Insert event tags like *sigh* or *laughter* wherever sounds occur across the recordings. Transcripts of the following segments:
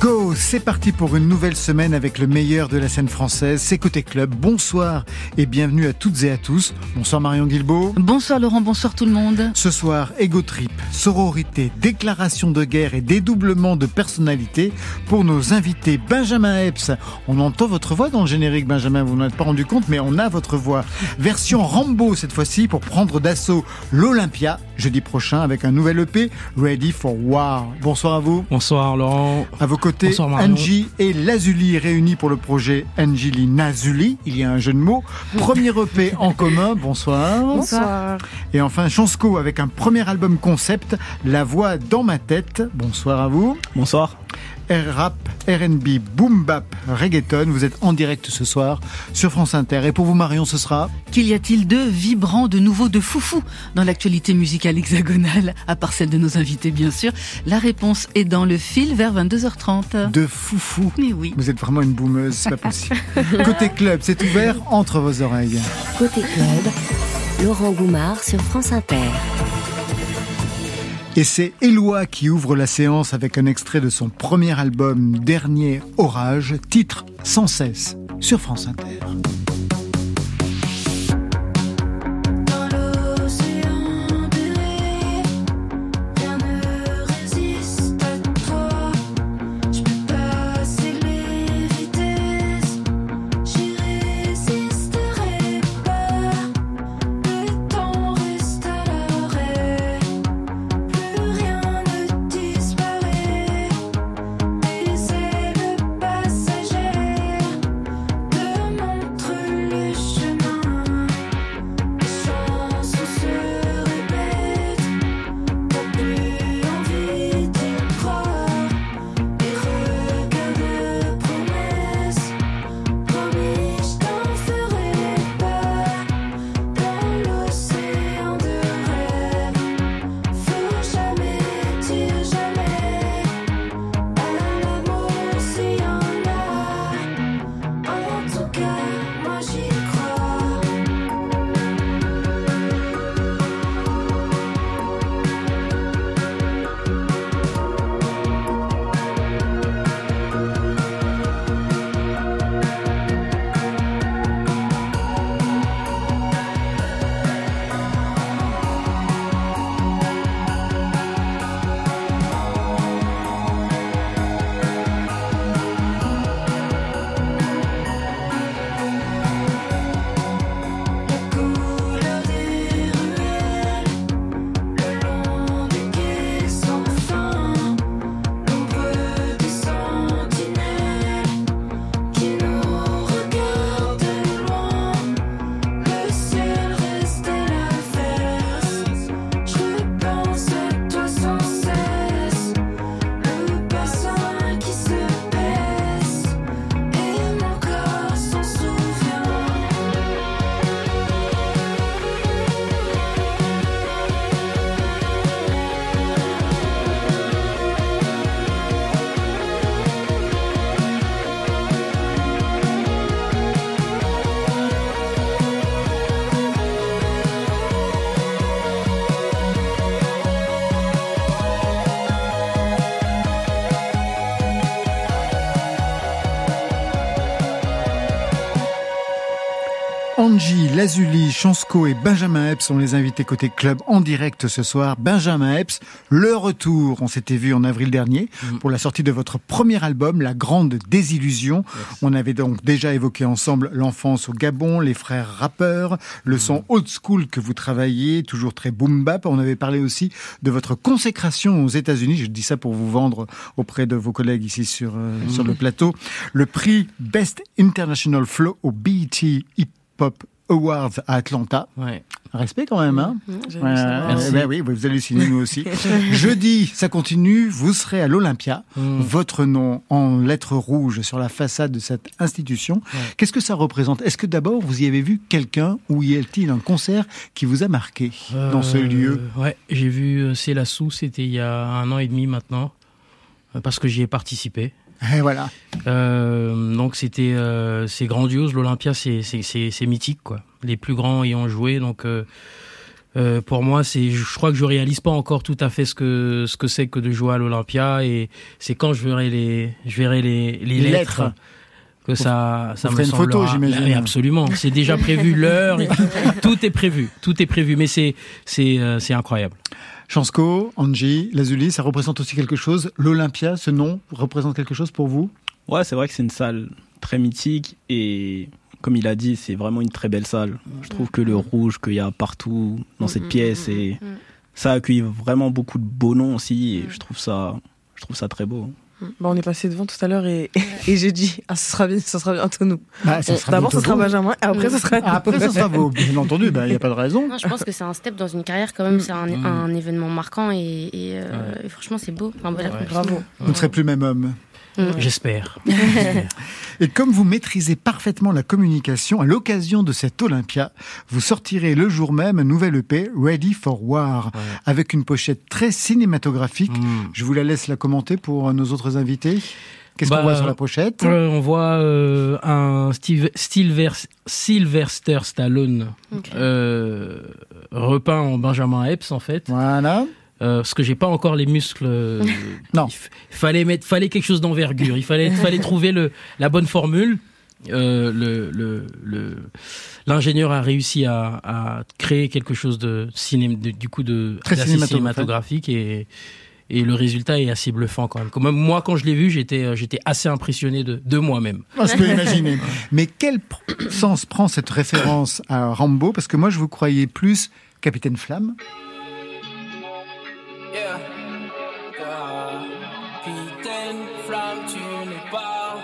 Go. C'est parti pour une nouvelle semaine avec le meilleur de la scène française. C'est Côté Club. Bonsoir et bienvenue à toutes et à tous. Bonsoir Marion Guilbault. Bonsoir Laurent, bonsoir tout le monde. Ce soir, Ego Trip, sororité, déclaration de guerre et dédoublement de personnalité pour nos invités. Benjamin Epps, on entend votre voix dans le générique Benjamin, vous n'en êtes pas rendu compte, mais on a votre voix. Version Rambo cette fois-ci pour prendre d'assaut l'Olympia jeudi prochain avec un nouvel EP, Ready for War. Bonsoir à vous. Bonsoir Laurent. À vos côtés, Bonsoir. Angie et Lazuli réunis pour le projet Angeli Nazuli. Il y a un jeu de mots. Premier EP *laughs* en commun. Bonsoir. Bonsoir. Et enfin, Chansco avec un premier album concept, La voix dans ma tête. Bonsoir à vous. Bonsoir. R-Rap, R&B, Boom Bap, Reggaeton. Vous êtes en direct ce soir sur France Inter. Et pour vous, Marion, ce sera Qu'il y a-t-il de vibrant, de nouveau, de foufou dans l'actualité musicale hexagonale, à part celle de nos invités bien sûr? La réponse est dans le fil vers 22h30. de foufou. Mais oui. Vous êtes vraiment une boumeuse, c'est pas *laughs* possible. Côté club, c'est ouvert entre vos oreilles. Côté club, Laurent Goumard sur France Inter. Et c'est Éloi qui ouvre la séance avec un extrait de son premier album Dernier Orage, titre Sans cesse sur France Inter. Lazuli, Chansco et Benjamin Epps sont les invités côté club en direct ce soir. Benjamin Epps, le retour. On s'était vu en avril dernier pour la sortie de votre premier album, La Grande Désillusion. On avait donc déjà évoqué ensemble l'enfance au Gabon, les frères rappeurs, le son old school que vous travaillez, toujours très boom bap. On avait parlé aussi de votre consécration aux États-Unis. Je dis ça pour vous vendre auprès de vos collègues ici sur, euh, sur le plateau. Le prix Best International Flow au BET Hip Pop Awards à Atlanta. Ouais. Respect quand même, hein Mmh, Merci. ben oui, vous hallucinez nous aussi. *laughs* Jeudi, ça continue, vous serez à l'Olympia. Mm. Votre nom en lettres rouges sur la façade de cette institution. Qu'est-ce que ça représente? Est-ce que d'abord vous y avez vu quelqu'un ou y a-t-il un concert qui vous a marqué dans ce Euh, lieu? Ouais, j'ai vu euh, C'est la sous, c'était il y a un an et demi maintenant, euh, parce que j'y ai participé. Et voilà. Euh, donc c'était euh, c'est grandiose. L'Olympia, c'est c'est mythique quoi. Les plus grands y ont joué, donc. euh, euh, pour moi, c'est, je crois que je réalise pas encore tout à fait ce que ce que c'est que de jouer à l'Olympia et c'est quand je verrai les je verrai les les, Les lettres, lettres. que ça ça me une photo, j'imagine. Mais absolument, c'est déjà prévu *laughs* l'heure, tout est prévu, tout est prévu, mais c'est c'est euh, c'est incroyable. Chansco, Angie, Lazuli, ça représente aussi quelque chose? L'Olympia, ce nom représente quelque chose pour vous? Ouais, c'est vrai que c'est une salle très mythique et comme il a dit, c'est vraiment une très belle salle. Je trouve que le rouge qu'il y a partout dans cette pièce et ça accueille vraiment beaucoup de beaux noms aussi et je trouve ça, je trouve ça très beau. Bah, on est passé devant tout à l'heure et, *laughs* et j'ai dit, ah, ce sera, bien- ça sera bientôt nous. Bah, ça sera D'abord. Benjamin et après, ce sera Ah, Après, ça sera vous. Bien entendu, il n'y a pas de raison. Non, je pense que c'est un step dans une carrière quand même, c'est un, Mm. un événement marquant et, et, euh, Ouais. et franchement c'est beau, bel Ouais. Bravo. Vous ne serez plus le même homme. J'espère. *laughs* Et comme vous maîtrisez parfaitement la communication, à l'occasion de cette Olympia, vous sortirez le jour même un nouvel EP, Ready for War, avec une pochette très cinématographique. Mm. Je vous la laisse la commenter pour nos autres invités. Qu'est-ce Bah, qu'on voit sur la pochette? Euh, on voit euh, un Steve, Sylvester Stallone Ok. euh, repeint en Benjamin Epps en fait. Voilà. Euh, parce que j'ai pas encore les muscles. euh, *laughs* Non. Il fallait mettre, fallait quelque chose d'envergure. Il fallait, fallait trouver le, la bonne formule. Euh, le, le, le, l'ingénieur a réussi à, à créer quelque chose de ciné, de- du coup de Très cinématographique. et et le résultat est assez bluffant quand même. Quand même moi, quand je l'ai vu, j'étais euh, j'étais assez impressionné de, de moi-même. On se peut imaginer. Mais quel sens prend cette référence à Rambo? Parce que moi, je vous croyais plus Capitaine Flamme. Yeah. Flamme, tu n'es pas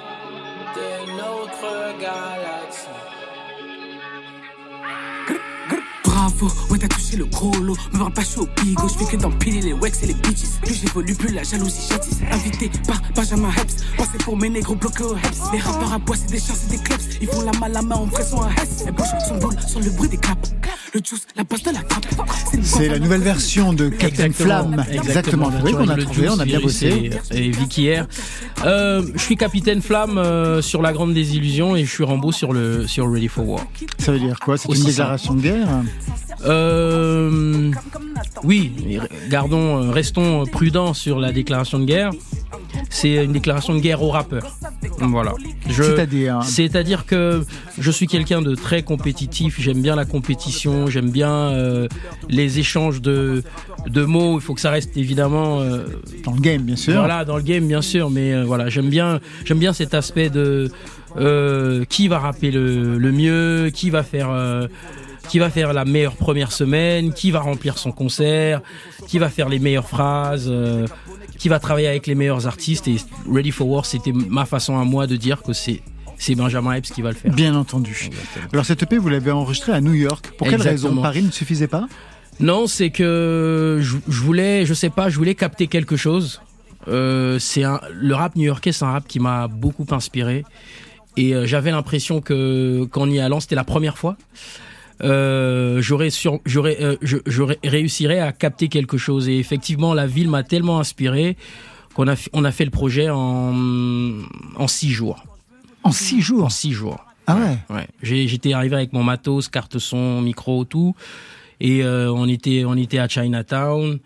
de notre galaxie. Bravo, ouais t'as touché le gros lot. Me parle pas chaud au bigo, je fais que d'empiler les wax et les bitches. Plus j'évolue, plus la jalousie châtisse Invité par Benjamin Heps. Pensez pour mes négros bloqués au Heps. Les rappeurs à bois c'est des chances et des clubs. Ils font la main la main en vrai sont un Heps Elle bouge son boule sur le bruit des claps Le juice, la passe de la C'est la nouvelle version de Captain Flamme. Exactement. Oui, qu'on a trouvé, on a bien bossé. Et, et Vicky R. Euh, je suis capitaine Flamme euh, sur la Grande Désillusion et je suis Rambo sur le sur Ready for War. Ça veut dire quoi? C'est une déclaration de guerre? Euh, oui, gardons, restons prudents sur la déclaration de guerre. C'est une déclaration de guerre aux rappeurs. Voilà. Je- C'est-à-dire C'est-à-dire que je suis quelqu'un de très compétitif. J'aime bien la compétition. J'aime bien euh, les échanges de de mots. Il faut que ça reste évidemment euh, dans le game, bien sûr. voilà, dans le game, bien sûr, mais euh, voilà, j'aime bien, j'aime bien cet aspect de euh, qui va rapper le, le mieux, qui va faire, euh, qui va faire la meilleure première semaine, qui va remplir son concert, qui va faire les meilleures phrases, euh, qui va travailler avec les meilleurs artistes. Et Ready for War, c'était ma façon à moi de dire que c'est c'est Benjamin Epps qui va le faire. Bien entendu. Alors cette EP, vous l'avez enregistré à New York. Pour quelle raison Exactement. Paris ne suffisait pas? Non, c'est que je, je voulais, je sais pas, je voulais capter quelque chose. Euh, c'est le rap new-yorkais, c'est un rap qui m'a beaucoup inspiré. Et euh, j'avais l'impression que qu'en y allant, c'était la première fois. Euh, j'aurais euh, je- j'aurais réussirais à capter quelque chose. Et effectivement, la ville m'a tellement inspiré qu'on a, on a fait le projet en en six jours. En six jours En six jours. Ah ouais Ouais. J'ai- J'étais arrivé avec mon matos, carte son, micro, tout. Et euh, on était on était à Chinatown.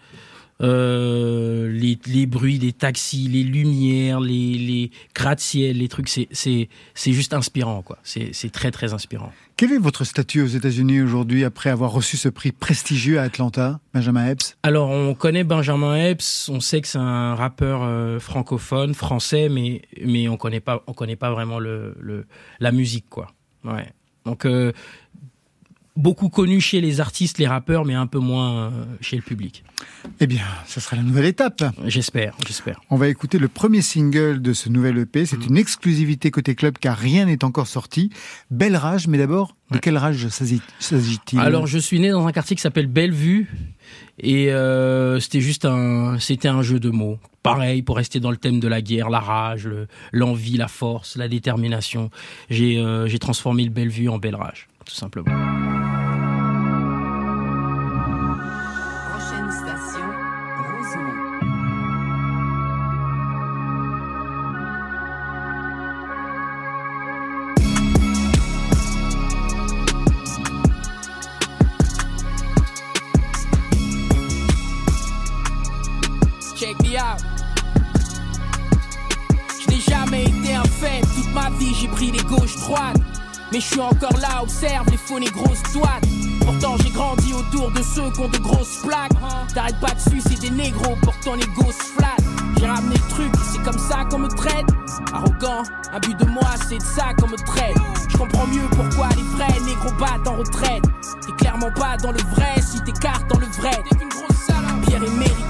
Euh, les, les bruits des taxis, les lumières, les, les gratte-ciel, les trucs, c'est c'est c'est juste inspirant quoi. C'est c'est très très inspirant. Quel est votre statut aux États-Unis aujourd'hui après avoir reçu ce prix prestigieux à Atlanta, Benjamin Epps? Alors on connaît Benjamin Epps, on sait que c'est un rappeur euh, francophone, français, mais mais on connaît pas on connaît pas vraiment le, le la musique quoi. Ouais. Donc euh, beaucoup connu chez les artistes, les rappeurs, mais un peu moins euh, chez le public. Eh bien, ce sera la nouvelle étape. J'espère, j'espère. On va écouter le premier single de ce nouvel EP. C'est une exclusivité côté club car rien n'est encore sorti. Belle rage, mais d'abord, de quelle rage s'agit- s'agit-il Alors je suis né dans un quartier qui s'appelle Bellevue et euh, c'était juste un c'était un jeu de mots. Pareil pour rester dans le thème de la guerre, la rage, le- l'envie, la force, la détermination. J'ai euh, j'ai transformé le Bellevue en Belle Rage, tout simplement. Prochaine station, Rosemont. check me out. Je n'ai jamais été un fait, toute ma vie j'ai pris les gauches droites. Mais je suis encore là, observe les faux grosses toites. Pourtant j'ai grandi autour de ceux qui ont de grosses plaques. T'arrêtes pas de suicider des négros pour ton ego se flatte. J'ai ramené le truc, c'est comme ça qu'on me traite. Arrogant, un but de moi, c'est de ça qu'on me traite. Je comprends mieux pourquoi les vrais négros battent en retraite. T'es clairement pas dans le vrai si t'écartes dans le vrai. T'es qu'une grosse. Pierre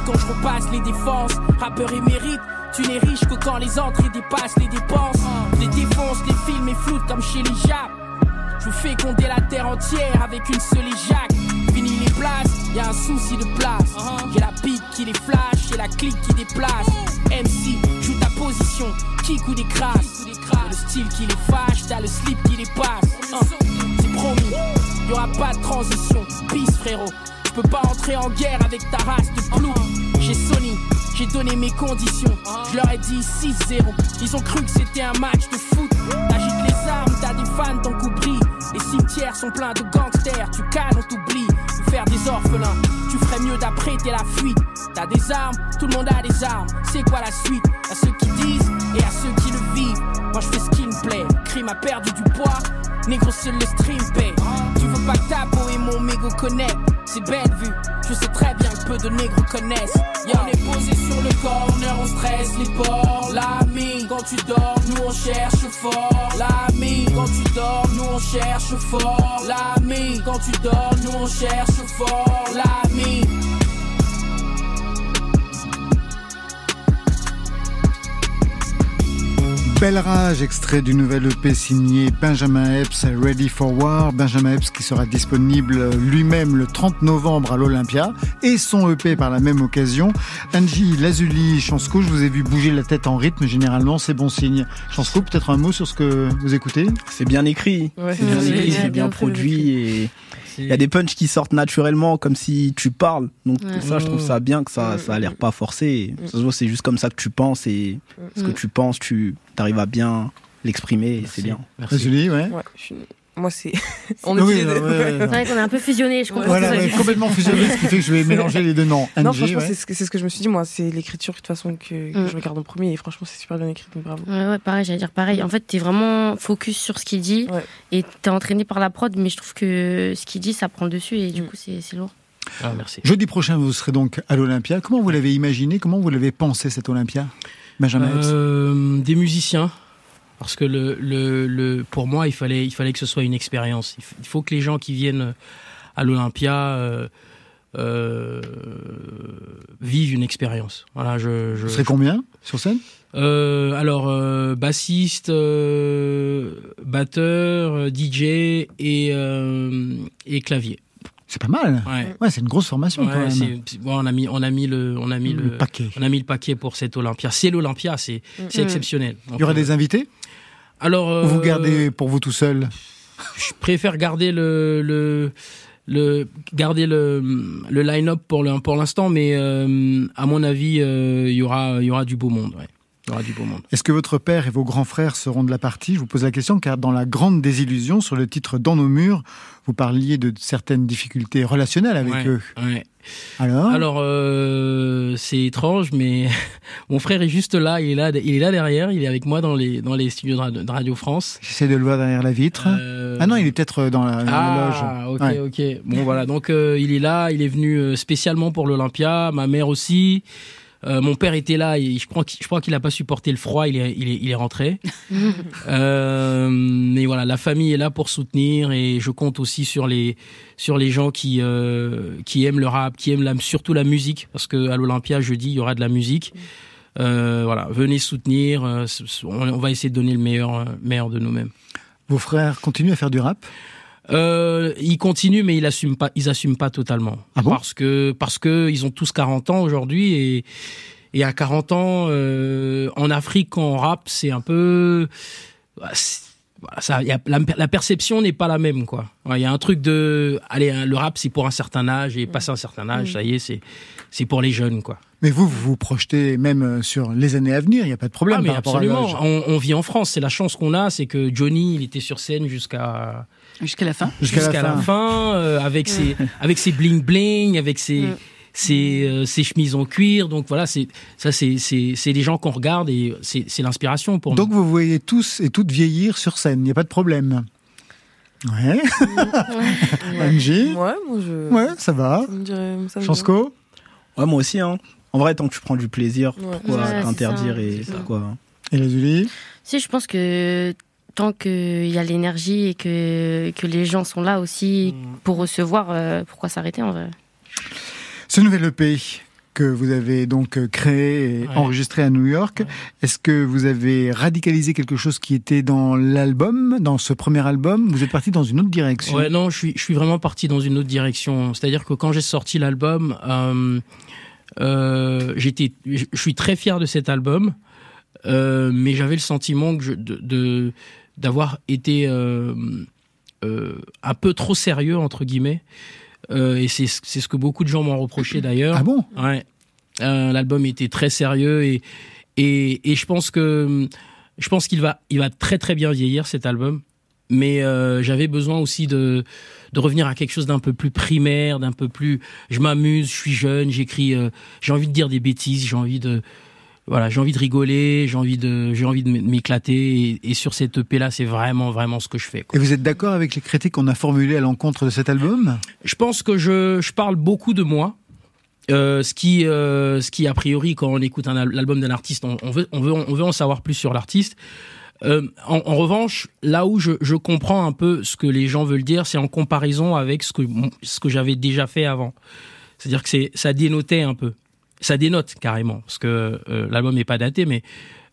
quand je repasse les défenses. Rappeur émérite, tu n'es riche que quand les entrées dépassent les dépenses. Les défonce, les films et floutes comme chez les Japs. Je vous fais compter la terre entière avec une seule éjac. Fini les places, y a un souci de place. J'ai la pique qui les flash, j'ai la clique qui déplace. MC, joue ta position, kick ou des crasses. T'as le style qui les fâche, t'as le slip qui les passe. Hein, C'est promis, y aura pas de transition. Peace frérot, je peux pas entrer en guerre avec ta race de plou. J'ai Sony, j'ai donné mes conditions. Je leur ai dit 6-0. Ils ont cru que c'était un match de foot. Agite les armes, t'as des fans, ton coup. Les cimetières sont pleins de gangsters. Tu cales, on t'oublie. Faire des orphelins. Tu ferais mieux d'apprêter la fuite. T'as des armes, tout le monde a des armes. C'est quoi la suite? À ceux qui disent et à ceux qui le vivent. Moi je fais ce qui me plaît. Crime a perdu du poids. Négro seul le stream. Tu veux pas que ta peau et mon mégo connectent? C'est belle vue. Je sais très bien que peu de négros connaissent. On est posé sur le corner, on stresse les ports. L'ami, quand tu dors, nous on cherche fort. L'ami, quand tu dors, nous on cherche fort. L'ami, quand tu dors, nous on cherche fort. L'ami. Belle Rage, extrait du nouvel EP signé Benjamin Epps, Ready for War. Benjamin Epps qui sera disponible lui-même le 30 novembre à l'Olympia et son EP par la même occasion. Angie Lazuli, Chansco, je vous ai vu bouger la tête en rythme, généralement c'est bon signe. Chansco, peut-être un mot sur ce que vous écoutez? C'est bien écrit. Ouais. C'est bien bien produit et il y a des punchs qui sortent naturellement comme si tu parles. Donc Ouais. ça, je trouve ça bien que ça, ça a l'air pas forcé. Voit, C'est juste comme ça que tu penses et ce que Mm. tu penses, tu arrives à bien l'exprimer c'est bien. Merci. Lazuli, ouais. Ouais, je suis- Moi, c'est. *laughs* On est Oui, de- ouais, ouais, ouais. C'est vrai qu'on est un peu fusionnés, je comprends. Voilà, complètement fusionné, ce qui fait que je vais mélanger les deux noms. Non, franchement, ouais. c'est ce, que, c'est ce que je me suis dit, moi. C'est l'écriture, de toute façon, que, que Mm. je regarde en premier. Et franchement, c'est super bien écrit, donc bravo. Ouais, ouais, pareil, j'allais dire pareil. En fait, t'es vraiment focus sur ce qu'il dit Ouais. et t'es entraîné par la prod, mais je trouve que ce qu'il dit, ça prend le dessus et du Mm. coup, c'est c'est lourd. Ah, merci. Jeudi prochain, vous serez donc à l'Olympia. Comment vous l'avez imaginé? Comment vous l'avez pensé, cet Olympia? Benjamin Euh, des musiciens. Parce que le, le, le, pour moi, il fallait, il fallait que ce soit une expérience. Il faut que les gens qui viennent à l'Olympia euh, euh, vivent une expérience. Voilà, je, je, Vous serez combien sur scène? Euh, alors, euh, bassiste, euh, batteur, euh, DJ et, euh, et clavier. C'est pas mal. Ouais. Ouais, c'est une grosse formation quand Ouais, même. c'est- c'est- bon, on a mis, on a mis le, on a mis le le, paquet. on a mis le paquet pour cette Olympia. C'est l'Olympia, c'est, c'est Mm. exceptionnel. Il y aura des invités? Alors, Ou vous euh, gardez pour vous tout seul je préfère garder le, le, le garder le, le line-up pour le, pour l'instant, mais euh, à mon avis, euh, il y aura, il y aura du beau monde. Ouais. Est-ce que votre père et vos grands frères seront de la partie? Je vous pose la question car dans La Grande Désillusion, sur le titre Dans nos murs, vous parliez de certaines difficultés relationnelles avec Ouais, eux. ouais. Alors, Alors, euh, c'est étrange, mais *laughs* mon frère est juste là. Il est là, il est là derrière. Il est avec moi dans les dans les studios de Radio, France. J'essaie de le voir derrière la vitre. Euh, Ah non, il est peut-être dans la, dans la loge. Ah, ok, Ouais. ok. Bon, voilà. Donc, euh, il est là. Il est venu euh, spécialement pour l'Olympia. Ma mère aussi. Euh, mon père était là. Et je crois qu'il, je crois qu'il a pas supporté le froid. Il est, il est, il est rentré. *laughs* euh, mais voilà, la famille est là pour soutenir et je compte aussi sur les, sur les gens qui, euh, qui aiment le rap, qui aiment la, surtout la musique, parce que à l'Olympia jeudi il y aura de la musique. Euh, voilà, venez soutenir. euh, on, va essayer de donner le meilleur, meilleur de nous-mêmes. Vos frères continuent à faire du rap? Euh, ils continuent, mais ils assument pas. Ils assument pas totalement. Ah bon? Parce que parce que ils ont tous 40 ans aujourd'hui et et à 40 ans euh, en Afrique quand on rappe, c'est un peu bah, voilà, ça, y a, la, la perception n'est pas la même quoi. Ouais, Il y a un truc de allez hein, le rap c'est pour un certain âge et passé un certain âge, ça y est c'est c'est pour les jeunes quoi. Mais vous, vous vous projetez même euh, sur les années à venir, il n'y a pas de problème Ah, mais par rapport à absolument. on vit en France, c'est la chance qu'on a, c'est que Johnny, il était sur scène jusqu'à Jusqu'à la fin. Jusqu'à la fin. fin, euh, avec ses avec ses bling bling, avec ses Mm. ses, euh, ses chemises en cuir. Donc voilà, c'est ça, c'est c'est c'est des gens qu'on regarde et c'est c'est l'inspiration pour Donc nous. vous voyez tous et toutes vieillir sur scène, il n'y a pas de problème. Ouais. *laughs* Angie? Ouais, moi je. Ouais, ça va. Ça me dirait. Ça me Chansco Ouais, moi aussi. Hein. En vrai, tant que tu prends du plaisir, Ouais. pourquoi Ouais, t'interdire et pourquoi Et la Julie Si, je pense que tant qu'il y a l'énergie et que, que les gens sont là aussi pour recevoir, euh, pourquoi s'arrêter en vrai Ce nouvel EP que vous avez donc euh, créé et Ouais. enregistré à New York, Ouais. est-ce que vous avez radicalisé quelque chose qui était dans l'album, dans ce premier album? Vous êtes parti dans une autre direction? Ouais, non, je suis, je suis vraiment parti dans une autre direction. C'est-à-dire que quand j'ai sorti l'album, euh, euh, j'étais, je je suis très fier de cet album, euh, mais j'avais le sentiment que je, de, de- d'avoir été euh, euh, un peu trop sérieux entre guillemets. Euh, et c'est ce que beaucoup de gens m'ont reproché d'ailleurs. Ah bon? Ouais. L'album était très sérieux et, et, et je pense que je pense qu'il va il va très très bien vieillir cet album. Mais euh, j'avais besoin aussi de de revenir à quelque chose d'un peu plus primaire, d'un peu plus. Je m'amuse, je suis jeune, j'écris. euh, j'ai envie de dire des bêtises, j'ai envie de voilà, j'ai envie de rigoler, j'ai envie de j'ai envie de m'éclater. Et, et sur cette EP là, c'est vraiment vraiment ce que je fais. quoi. Et vous êtes d'accord avec les critiques qu'on a formulées à l'encontre de cet album? Je pense que je, je parle beaucoup de moi. Euh, ce qui, euh, ce qui a priori, quand on écoute un al- l'album d'un artiste, on, on veut, on veut, on veut en savoir plus sur l'artiste. Euh, en, en revanche, là où je, je comprends un peu ce que les gens veulent dire, c'est en comparaison avec ce que, ce que j'avais déjà fait avant. C'est-à-dire que c'est, ça dénotait un peu. Ça dénote carrément, parce que euh, l'album n'est pas daté, mais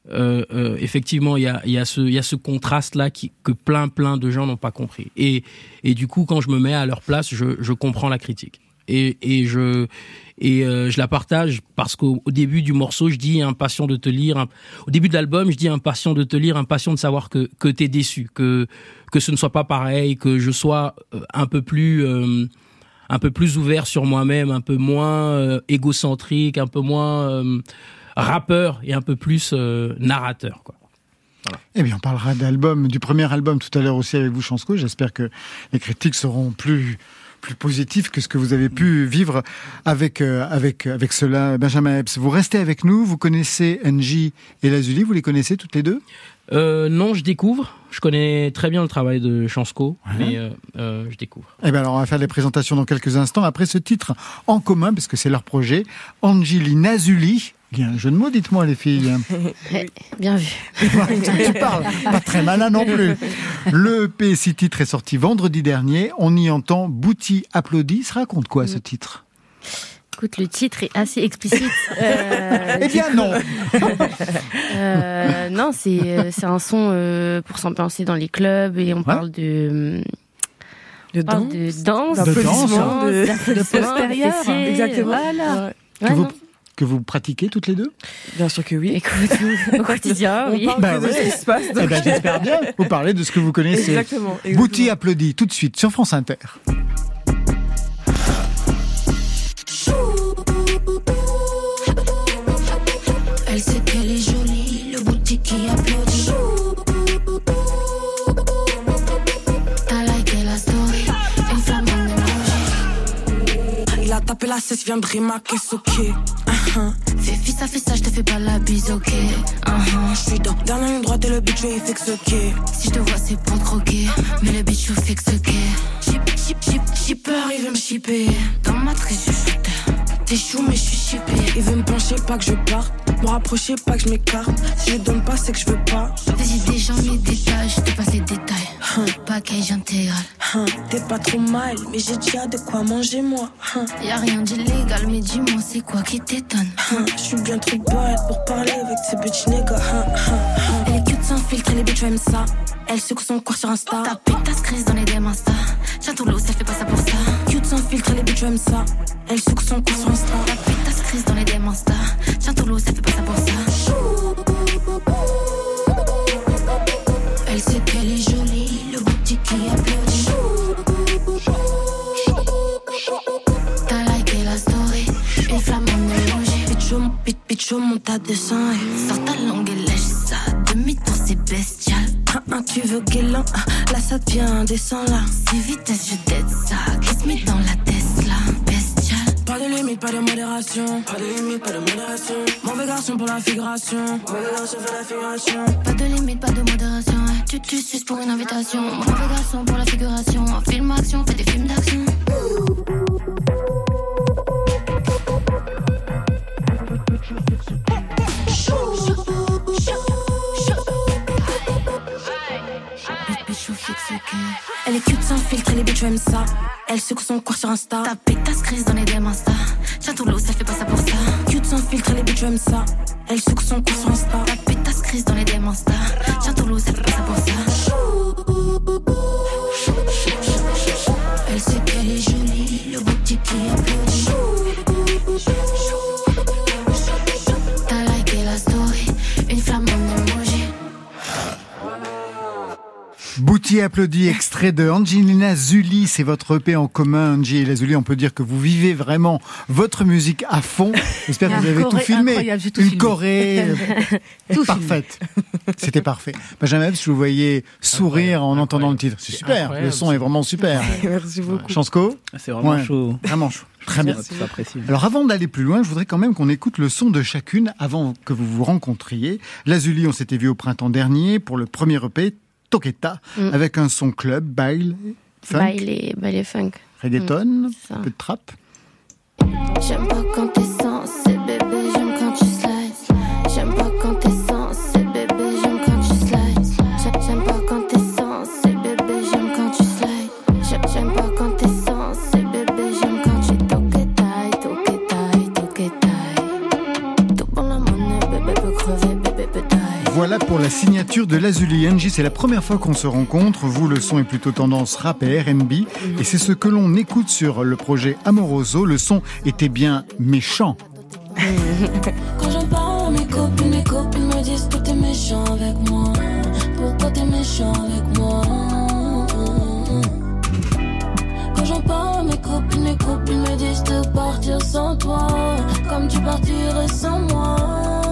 euh, euh, effectivement, il y a, y, a ce, y a ce contraste-là que plein, plein de gens n'ont pas compris. Et, et du coup, quand je me mets à leur place, je, je comprends la critique. Et, et je et euh, je la partage parce qu'au au début du morceau, je dis impatient de te lire. Au début de l'album, je dis impatient de te lire, impatient de savoir que que t'es déçu, que que ce ne soit pas pareil, que je sois euh, un peu plus euh, un peu plus ouvert sur moi-même, un peu moins euh, égocentrique, un peu moins euh, rappeur et un peu plus euh, narrateur. Quoi. Eh bien, on parlera d'album, du premier album tout à l'heure aussi avec vous, Chansco. J'espère que les critiques seront plus plus positives que ce que vous avez pu vivre avec euh, avec avec cela, Benjamin Epps. Vous restez avec nous. Vous connaissez NJ et Lazuli. Vous les connaissez toutes les deux? Euh, non, je découvre. Je connais très bien le travail de Chansco, mais euh, euh, je découvre. Eh bien, alors, on va faire les présentations dans quelques instants. Après ce titre en commun, parce que c'est leur projet, Angelina Zuli. Bien, un jeu de mots, dites-moi, les filles. *laughs* Eh, Bien vu. *laughs* tu parles, pas très malin non plus. Le EP, six titres, est sorti vendredi dernier. On y entend Bouti applaudit. Ça raconte quoi, ce titre? Écoute, le titre est assez explicite. *laughs* Euh, Eh bien, non euh, non, c'est euh, c'est un son euh, pour s'ambiancer dans les clubs et on parle de De danse, de danse, de- d'applaudissements, de postérieur. fessiers, Exactement. Voilà. Ouais. que, Ouais, vous, non. Que vous pratiquez toutes les deux? Bien sûr que oui. Écoute, *laughs* au quotidien, On oui. parle Bah de ouais. ce qui se passe. Eh ben, J'espère bien. Vous parlez de ce que vous connaissez. Exactement. Bouti applaudit tout de suite sur France Inter. Il tapé la cesse, vient de rimaquer, c'est ok? Uh-huh. Fais fils, ça fait ça, je te fais pas la bise, ok? Uh-huh. Je suis dans dernière ligne droite et le bitch il fixe ok? Si je te vois, c'est pour croquer. Mais le bitch, je fixe, ok? Chip, chip, chip, shipper, il veut me shipper. Dans ma triche, je. T'es chou, mais je suis shippé. Il veut me pencher, pas que je parte. Me rapprocher, pas que je m'écarte. Si je donne pas, c'est que je veux pas. Des idées, j'en ai détails, je te passe les détails. Package intégral. Hein, T'es pas trop mal, mais j'ai déjà de quoi manger moi. Hein, Y'a rien d'illégal, mais dis-moi, c'est quoi qui t'étonne? hein, Je suis bien trop bête pour parler avec ces bitch niggas. Hein, hein. Elle est cute sans filtre, les bitches aiment ça. Elle secoue son corps sur Insta. Ta pétasse crise dans les DM Insta. Château l'eau, ça fait pas ça pour ça. Cute sans filtre, les bitches aiment ça. Elle secoue son corps sur Insta. Ta pétasse crise dans les DM Insta. Château l'eau, ça fait pas ça pour ça. Bitcho, monte à descend. Et... Sors ta langue et lèche ça. Demi-tour, c'est bestial. Hein, hein, tu veux guélan, hein, là ça devient indécent là. Si vitesse, je t'aide ça. Kiss me dans la Tesla, bestial. Pas de limite, pas de modération. Pas de limite, pas de modération. Mauvais garçon pour la figuration. Mauvais garçon pour la figuration. Pas de limite, pas de modération. Tu tu suces pour une invitation. Mauvais garçon pour la figuration. Film action, fais des films d'action. Elle est cute sans filtre, les bitches aiment ça. Elle secoue son corps sur Insta. Ta pétasse crise dans les DM Insta. Château l'eau, ça fait pas ça pour ça. Cute sans filtre, les bitches aiment ça. Elle secoue son corps sur Insta. Ta pétasse crise dans les DM Insta. Château l'eau, ça fait pas Bouti applaudit, extrait de Angelina Zuli, c'est votre EP en commun, Angie et Lazuli. On peut dire que vous vivez vraiment votre musique à fond. J'espère que vous avez tout filmé. incroyable, j'ai tout Une filmé. choré *laughs* euh, Tout parfaite. C'était parfait. Benjamin, je vous voyais sourire en entendant le titre. C'est super. incroyable, Le son est vraiment super. *laughs* Merci beaucoup. Chansco C'est vraiment Ouais. chaud. Vraiment chaud. Très bien. C'est apprécié. Alors avant d'aller plus loin, je voudrais quand même qu'on écoute le son de chacune avant que vous vous rencontriez. Lazuli, on s'était vu au printemps dernier pour le premier EP, Toqueta, Mm. avec un son club, baile, funk, Baile et, baile funk. reggaeton, ça. un peu de trap. J'aime pas quand t'es censé, Voilà pour la signature de Lazuli Angie. C'est la première fois qu'on se rencontre. Vous, le son est plutôt tendance rap et R&B. Et c'est ce que l'on écoute sur le projet Amoroso. Le son était bien méchant. *laughs* Quand j'en parle mes copines, mes copines me disent que t'es méchant avec moi. Pourquoi t'es méchant avec moi? Quand j'en parle mes copines, mes copines me disent de partir sans toi. Comme tu partirais sans moi.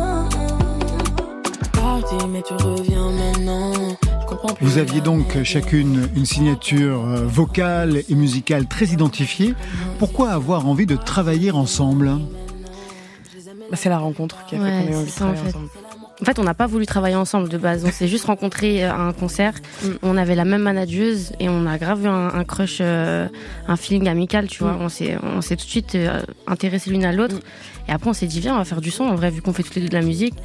Parti, mais tu reviens maintenant. Je comprends plus. Vous aviez donc chacune une signature euh, vocale et musicale très identifiée. Pourquoi avoir envie de travailler ensemble? Bah, c'est la rencontre qui a Ouais, fait qu'on ait envie de ça, en travailler fait. ensemble. En fait, on n'a pas voulu travailler ensemble de base. On s'est juste rencontrés euh, à un concert. Mm. On avait la même manageuse et on a grave eu un, un crush, euh, un feeling amical, tu vois. Mm. On s'est, on s'est tout de suite euh, intéressés l'une à l'autre. Et après, on s'est dit, viens, on va faire du son, en vrai, vu qu'on fait toutes les deux de la musique.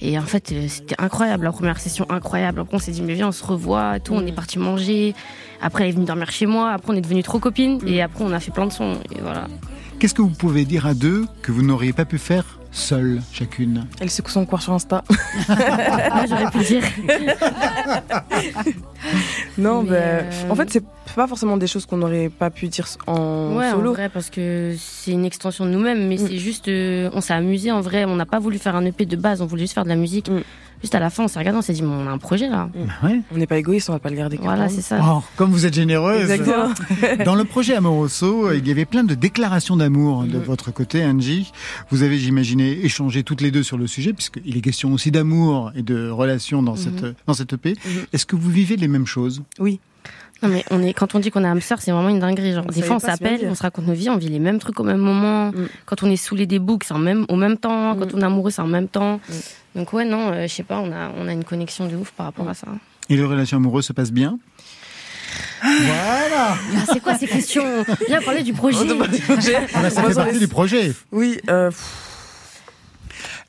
Et en fait, euh, c'était incroyable, la première session incroyable. Après, on s'est dit, mais viens, on se revoit, et tout. On est parti manger. Après, elle est venue dormir chez moi. Après, on est devenus trop copines. Et après, on a fait plein de sons. Et voilà. Qu'est-ce que vous pouvez dire à deux que vous n'auriez pas pu faire seule, chacune Elle secoue son corps sur Insta. Moi, *laughs* *laughs* j'aurais pu dire. non, Mais, bah, euh, en fait, c'est pas forcément des choses qu'on n'aurait pas pu dire en Ouais, solo. en vrai, parce que c'est une extension de nous-mêmes, mais Mm. c'est juste, euh, on s'est amusé en vrai. On n'a pas voulu faire un EP de base, on voulait juste faire de la musique. Mm. Juste à la fin, on s'est regardé, on s'est dit, mais on a un projet là. Ouais. On n'est pas égoïste, on va pas le garder. Voilà, c'est ça. Oh, comme vous êtes généreuse. Exactement. *laughs* Dans le projet Amoroso, il y avait plein de déclarations d'amour de votre côté, Angie. Vous avez, j'imaginais, échangé toutes les deux sur le sujet, puisqu'il est question aussi d'amour et de relations dans, cette, dans cette EP. Est-ce que vous vivez les mêmes choses? Oui. Non, mais on est, quand on dit qu'on est âme sœur, c'est vraiment une dinguerie. Genre, On des fois, on s'appelle, on se raconte nos vies, on vit les mêmes trucs au même moment. Mm. Quand on est saoulé des boucs, c'est en même, au même temps. Quand Mm. on est amoureux, c'est en même temps. Mm. Donc, ouais, non, euh, je sais pas, on a, on a une connexion de ouf par rapport Mm. à ça. Et les relations amoureuses se passent bien? Voilà Ah, c'est quoi ces questions? Viens parler du projet. Ah bah, Ça fait partie du projet. Oui, euh, pff,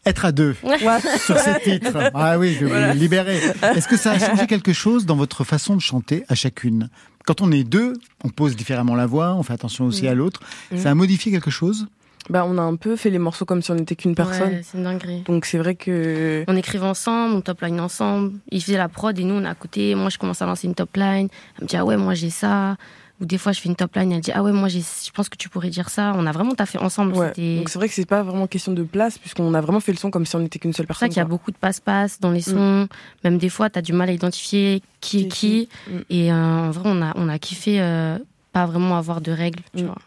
Être à deux ouais. *laughs* sur ces titres. Ah oui, je vais Voilà. vous libérer. Est-ce que ça a changé *laughs* quelque chose dans votre façon de chanter à chacune? Quand on est deux, on pose différemment la voix, on fait attention aussi à l'autre. Ça a modifié quelque chose? Bah, on a un peu fait les morceaux comme si on n'était qu'une personne. Ouais, c'est une dinguerie. Donc c'est vrai que On écrivait ensemble, on top line ensemble. Il faisait la prod et nous on est à côté. Moi je commence à lancer une top line. Elle me dit ah ouais moi j'ai ça. Ou des fois je fais une top line. Elle dit ah ouais moi je pense que tu pourrais dire ça. On a vraiment taffé ensemble. ouais. Donc c'est vrai que c'est pas vraiment question de place puisqu'on a vraiment fait le son comme si on n'était qu'une seule pour ça personne. qu'il y a beaucoup de passe-passe dans les sons. Même des fois t'as du mal à identifier qui est Mm. Qui est qui. qui. Mm. Et euh, en vrai on a on a kiffé euh, pas vraiment avoir de règles. Tu Mm. vois.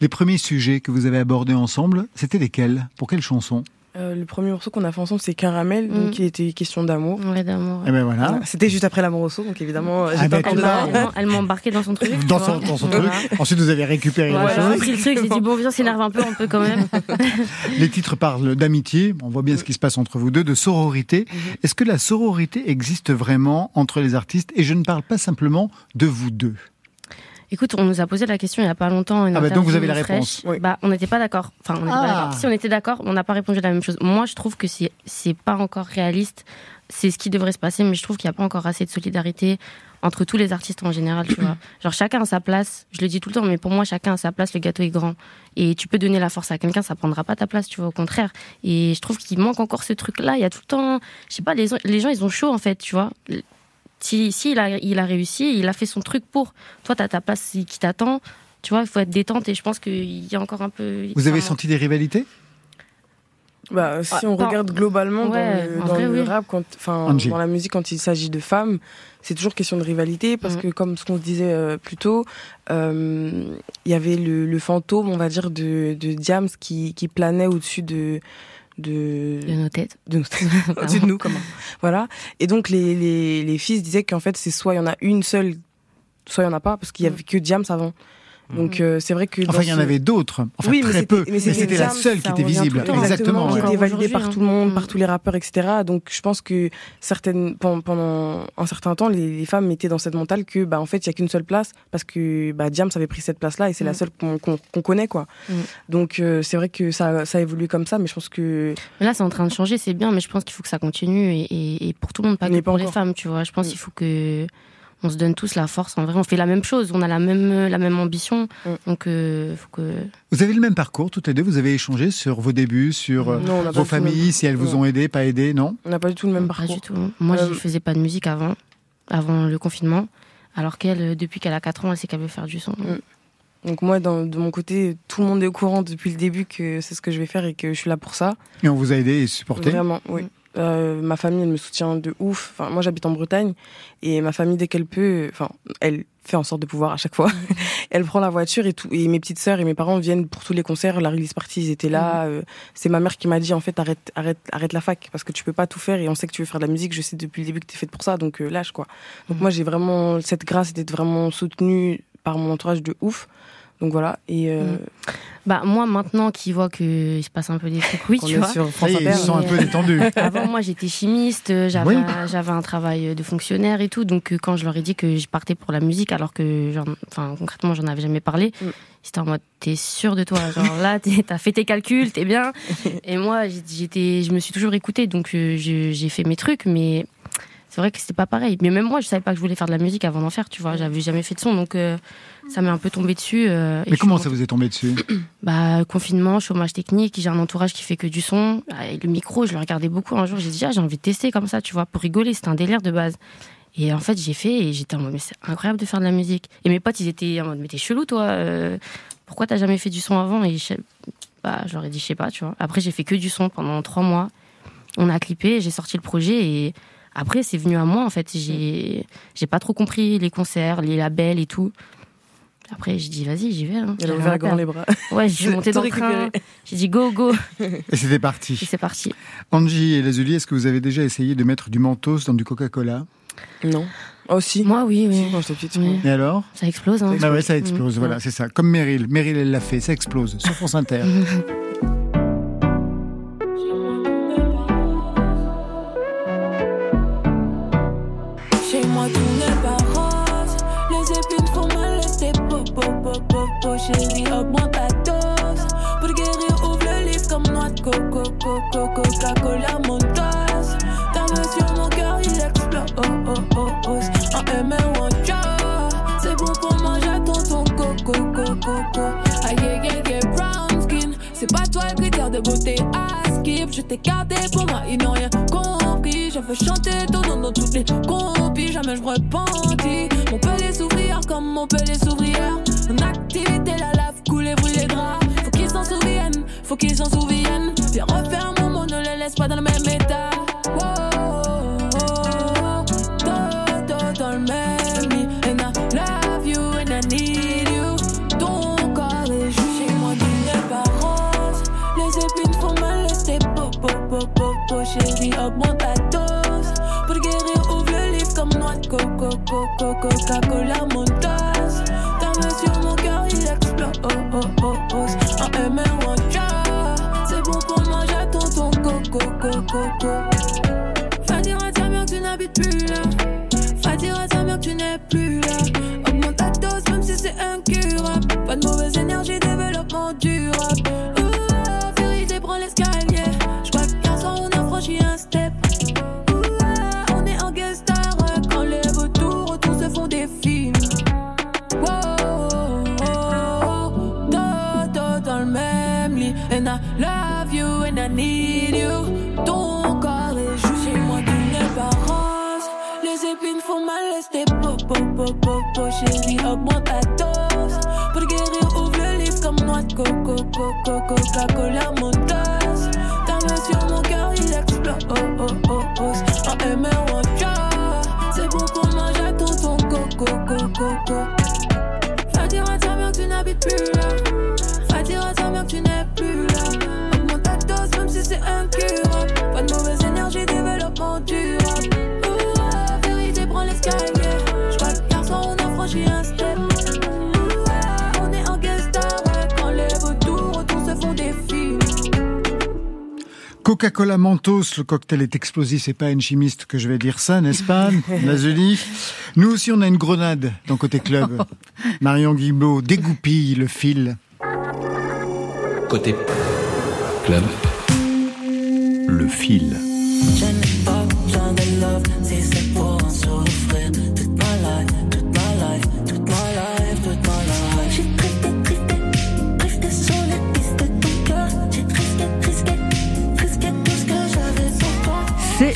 Les premiers sujets que vous avez abordés ensemble, c'était lesquels? Pour quelles chansons Euh, le premier morceau qu'on a fait ensemble, c'est Caramel, Mm. donc il était question d'amour. Ouais, d'amour. Eh ben voilà. Voilà. C'était juste après l'amour au donc évidemment, Ah ben. Elle m'a- Elle m'a embarqué dans son truc. Dans son, vois. dans son Voilà. truc. Ensuite, vous avez récupéré Ouais, la j'ai chose. pris le truc, j'ai dit bon, viens, on s'énerve un peu, on peut quand même. *laughs* Les titres parlent d'amitié, on voit bien ce qui se passe entre vous deux, de sororité. Est-ce que la sororité existe vraiment entre les artistes? Et je ne parle pas simplement de vous deux. Écoute, on nous a posé la question il y a pas longtemps. Une Ah bah donc vous avez la réponse. Bah, on n'était pas d'accord. Enfin, on Ah. pas. Si on était d'accord, on n'a pas répondu à la même chose. Moi, je trouve que c'est c'est pas encore réaliste. C'est ce qui devrait se passer, mais je trouve qu'il n'y a pas encore assez de solidarité entre tous les artistes en général, tu vois. *clears throat* Genre chacun a sa place. Je le dis tout le temps, mais pour moi, chacun a sa place. Le gâteau est grand et tu peux donner la force à quelqu'un, ça prendra pas ta place, tu vois. Au contraire. Et je trouve qu'il manque encore ce truc-là. Il y a tout le temps, je sais pas, les, les gens ils ont chaud en fait, tu vois. Si, si il, a, il a réussi, il a fait son truc pour. Toi, tu as ta place qui t'attend. Tu vois, il faut être détente et je pense qu'il y a encore un peu. Vous avez senti des rivalités? Bah, si Ah, on pas- regarde globalement Ouais, dans, le, en dans vrai, le oui. rap, quand, dans la musique, quand il s'agit de femmes, c'est toujours question de rivalité parce Mhm. que, comme ce qu'on se disait euh, plus tôt, euh, il y avait le, le fantôme, on va dire, de, de Diams qui, qui planait au-dessus de, de, De nos têtes. de nous, au-dessus de nous, comment. Voilà. Et donc, les, les, les fils disaient qu'en fait, c'est soit il y en a une seule, soit il y en a pas, parce qu'il y avait que Diams avant. Donc, euh, c'est vrai que. Enfin, il y en avait d'autres, enfin Oui, très peu, mais c'était la seule qui était visible. Exactement. qui était validé aujourd'hui, par hein. tout le monde, Mm. par tous les rappeurs, etc. Donc je pense que certaines, pendant, un certain temps, les, les femmes étaient dans cette mentale que, bah, en fait, il y a qu'une seule place parce que bah, Diams avait pris cette place-là et c'est la Mm. seule qu'on connaît, quoi. Mm. Donc euh, c'est vrai que ça, ça a évolué comme ça, mais je pense que là, c'est en train de changer, c'est bien, mais je pense qu'il faut que ça continue et, et- et pour tout le monde, pas Mais que pas pour les femmes, tu vois. Je pense Mm. qu'il faut que on se donne tous la force. En vrai, on fait la même chose, on a la même la même ambition, Mm. donc euh, faut que. Vous avez le même parcours, toutes les deux. Vous avez échangé sur vos débuts, sur euh, Non, pas vos familles, si elles vous ont aidé, pas aidé, non? On n'a pas du tout le même Pas parcours. du tout. Moi, Euh, je faisais pas de musique avant, avant le confinement, alors qu'elle, depuis qu'elle a 4 ans, elle sait qu'elle veut faire du son. Mm. Donc moi, dans- de mon côté, tout le monde est au courant depuis le début que c'est ce que je vais faire et que je suis là pour ça. Et on vous a aidé et supporté? Vraiment, oui. Euh, ma famille, elle me soutient de ouf. Enfin, moi, j'habite en Bretagne et ma famille, dès qu'elle peut, enfin, elle fait en sorte de pouvoir à chaque fois. *laughs* elle prend la voiture et tout. Et mes petites sœurs et mes parents viennent pour tous les concerts. La release party, ils étaient là. Euh, c'est ma mère qui m'a dit, en fait, arrête, arrête, arrête la fac parce que tu peux pas tout faire et on sait que tu veux faire de la musique. Je sais depuis le début que tu es faite pour ça, donc euh, lâche quoi. Donc moi, j'ai vraiment cette grâce d'être vraiment soutenue par mon entourage de ouf. Donc voilà. Et euh, Mm. Bah moi maintenant qui vois que il se passe un peu des trucs, oui tu vois. sur France est, ils Inter. sont un peu détendus. *laughs* Avant, moi, j'étais chimiste, euh, j'avais Oui. j'avais un travail de fonctionnaire et tout. Donc, euh, quand je leur ai dit que je partais pour la musique, alors que, j'en- enfin, concrètement, j'en avais jamais parlé, Mm. c'était en mode, t'es sûr de toi? Genre là, t'as fait tes calculs, t'es bien. *laughs* Et moi, j'étais, je me suis toujours écoutée, donc euh, je- j'ai fait mes trucs, mais c'est vrai que c'était pas pareil. Mais même moi, je savais pas que je voulais faire de la musique avant d'en faire, tu vois. J'avais jamais fait de son, donc euh, ça m'est un peu tombé dessus. euh, Mais comment ça vous est tombé dessus *clears throat* bah, confinement, chômage technique, j'ai un entourage qui fait que du son. Ah, Et le micro, je le regardais beaucoup un jour, j'ai dit, ah, j'ai envie de tester comme ça, tu vois, pour rigoler, c'était un délire de base. Et en fait, j'ai fait et j'étais en mode, mais c'est incroyable de faire de la musique. Et mes potes, ils étaient en mode, mais t'es chelou, toi, euh, pourquoi t'as jamais fait du son avant? Et je, bah, je leur ai dit, je sais pas, tu vois. Après, j'ai fait que du son pendant trois mois. On a clippé, j'ai sorti le projet et après, c'est venu à moi, en fait. J'ai j'ai pas trop compris les concerts, les labels et tout. Après, j'ai dit, vas-y, j'y vais. hein. Elle a J'ai ouvert grand les bras. Ouais, je suis *laughs* montée dans le train. J'ai dit go, go. Et c'était Et parti. c'est parti. Angie et Lazuli, est-ce que vous avez déjà essayé de mettre du mentos dans du Coca-Cola? Non. Oh si. Moi, oui, oui. Si, quand j'étais petite. Oui. Et alors? Ça explose. Hein. Bah ouais, ça explose, Mm. voilà, c'est ça. Comme Meryl. Meryl, elle l'a fait, ça explose. Sur France Inter. *laughs* coco Coca-Cola, mon tasse Ta main sur mon cœur, il explose. Oh, oh, oh. En M ou en C'est bon pour manger ton ton coco coco Aïe aïe aïe brown skin. C'est pas toi le critère de beauté à skip. Je t'ai gardé pour moi, ils n'ont rien compris. Je veux chanter ton nom dans toutes les compis Jamais je repentis. Mon pelé s'ouvrir comme mon pelé s'ouvrière En activité, la lave couler, brûle les draps Faut qu'ils s'en souviennent, faut qu'ils s'en souviennent mon laisse pas dans le même état chérie, augmente ta dose. Pour guérir, ouvre le livre comme noix coco, coco, Coca-Cola, monteuse. Coca-Cola Mentos, le cocktail est explosif, c'est pas une chimiste que je vais dire ça, n'est-ce pas, *laughs* Nazuli Nous aussi, on a une grenade dans Côté Club. *laughs* Marion Guibaud dégoupille le fil. Côté club, le fil. Je n'ai pas besoin de love si c'est pour en souffrir.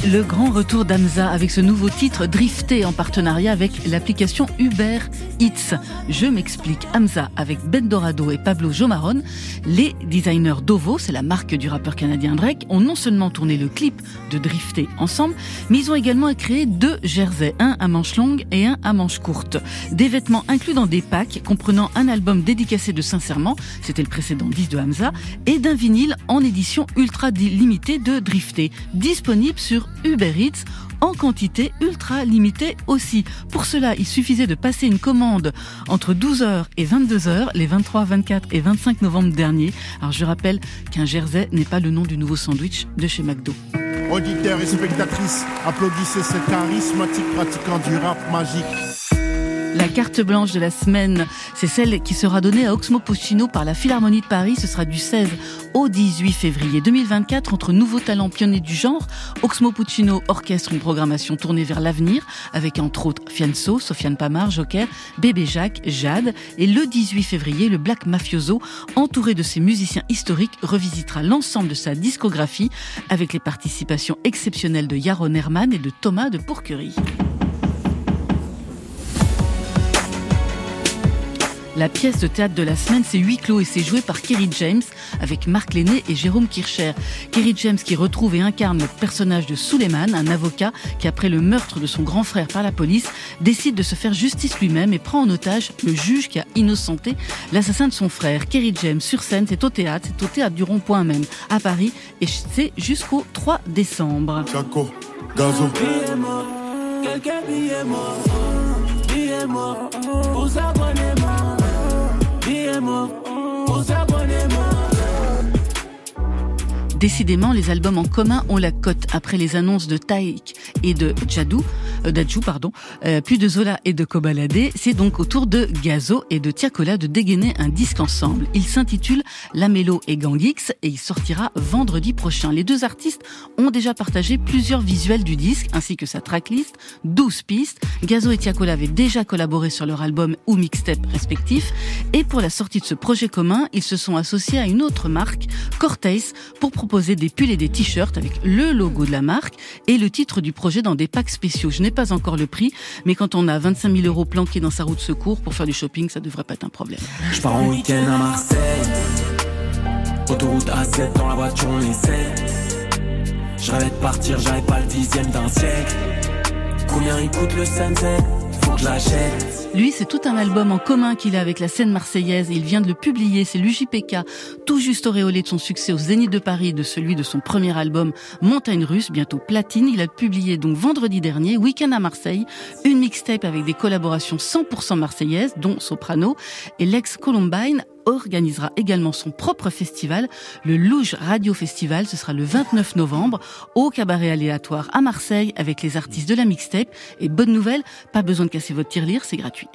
Le grand retour d'Amza avec ce nouveau titre Drifté en partenariat avec l'application Uber Eats. Je m'explique. Hamza avec Ben Dorado et Pablo Jomaron, les designers d'Ovo, c'est la marque du rappeur canadien Drake, ont non seulement tourné le clip de Drifté ensemble, mais ils ont également créé deux jerseys, un à manches longues et un à manches courtes. Des vêtements inclus dans des packs comprenant un album dédicacé de Sincèrement, c'était le précédent 10 de Hamza, et d'un vinyle en édition ultra limitée de Drifté, disponible sur Uber Eats en quantité ultra limitée aussi. Pour cela, il suffisait de passer une commande entre 12h et 22h les 23, 24 et 25 novembre dernier. Alors je rappelle qu'un jersey n'est pas le nom du nouveau sandwich de chez McDo. Auditeurs et spectatrices, applaudissez ce charismatique pratiquant du rap magique. La carte blanche de la semaine, c'est celle qui sera donnée à Oxmo Puccino par la Philharmonie de Paris. Ce sera du 16 au 18 février 2024 entre nouveaux talents pionniers du genre. Oxmo Puccino orchestre une programmation tournée vers l'avenir avec entre autres Fianso, Sofiane Pamar, Joker, Bébé Jacques, Jade. Et le 18 février, le Black Mafioso, entouré de ses musiciens historiques, revisitera l'ensemble de sa discographie avec les participations exceptionnelles de Yaron Herman et de Thomas de Pourquerie. La pièce de théâtre de la semaine, c'est Huis clos et c'est joué par Kerry James avec Marc Lenné et Jérôme Kircher. Kerry James qui retrouve et incarne le personnage de Suleiman, un avocat qui, après le meurtre de son grand frère par la police, décide de se faire justice lui-même et prend en otage le juge qui a innocenté l'assassin de son frère. Kerry James sur scène, c'est au théâtre, c'est au théâtre du Rond-Point même, à Paris, et c'est jusqu'au 3 décembre. Chaco, gazo. Pour s'abonner-moi. Décidément, les albums en commun ont la cote après les annonces de Taïk et de Jadou, euh, d'Adjou, pardon, euh, puis de Zola et de Kobalade. C'est donc au tour de Gazo et de Tiakola de dégainer un disque ensemble. Il s'intitule Lamello et Gangix et il sortira vendredi prochain. Les deux artistes ont déjà partagé plusieurs visuels du disque ainsi que sa tracklist, 12 pistes. Gazo et Tiakola avaient déjà collaboré sur leur album ou mixtape respectifs et pour la sortie de ce projet commun, ils se sont associés à une autre marque, Cortez, pour proposer des pulls et des t-shirts avec le logo de la marque et le titre du projet dans des packs spéciaux. Je n'ai pas encore le prix, mais quand on a 25 000 euros planqués dans sa roue de secours pour faire du shopping, ça devrait pas être un problème. Je pars en week-end à Marseille. Autoroute A7 dans la voiture, on essaie. Je rêvais de partir, j'avais pas le dixième d'un siècle. Combien il coûte le sunset Lui, c'est tout un album en commun qu'il a avec la scène marseillaise il vient de le publier, c'est l'UJPK, tout juste auréolé de son succès au Zénith de Paris et de celui de son premier album Montagne Russe, bientôt platine. Il a publié donc vendredi dernier, Week-end à Marseille, une mixtape avec des collaborations 100% marseillaises, dont Soprano, et l'ex Columbine organisera également son propre festival, le Louge Radio Festival. Ce sera le 29 novembre au cabaret aléatoire à Marseille avec les artistes de la mixtape. Et bonne nouvelle, pas besoin de casser votre tirelire, c'est gratuit.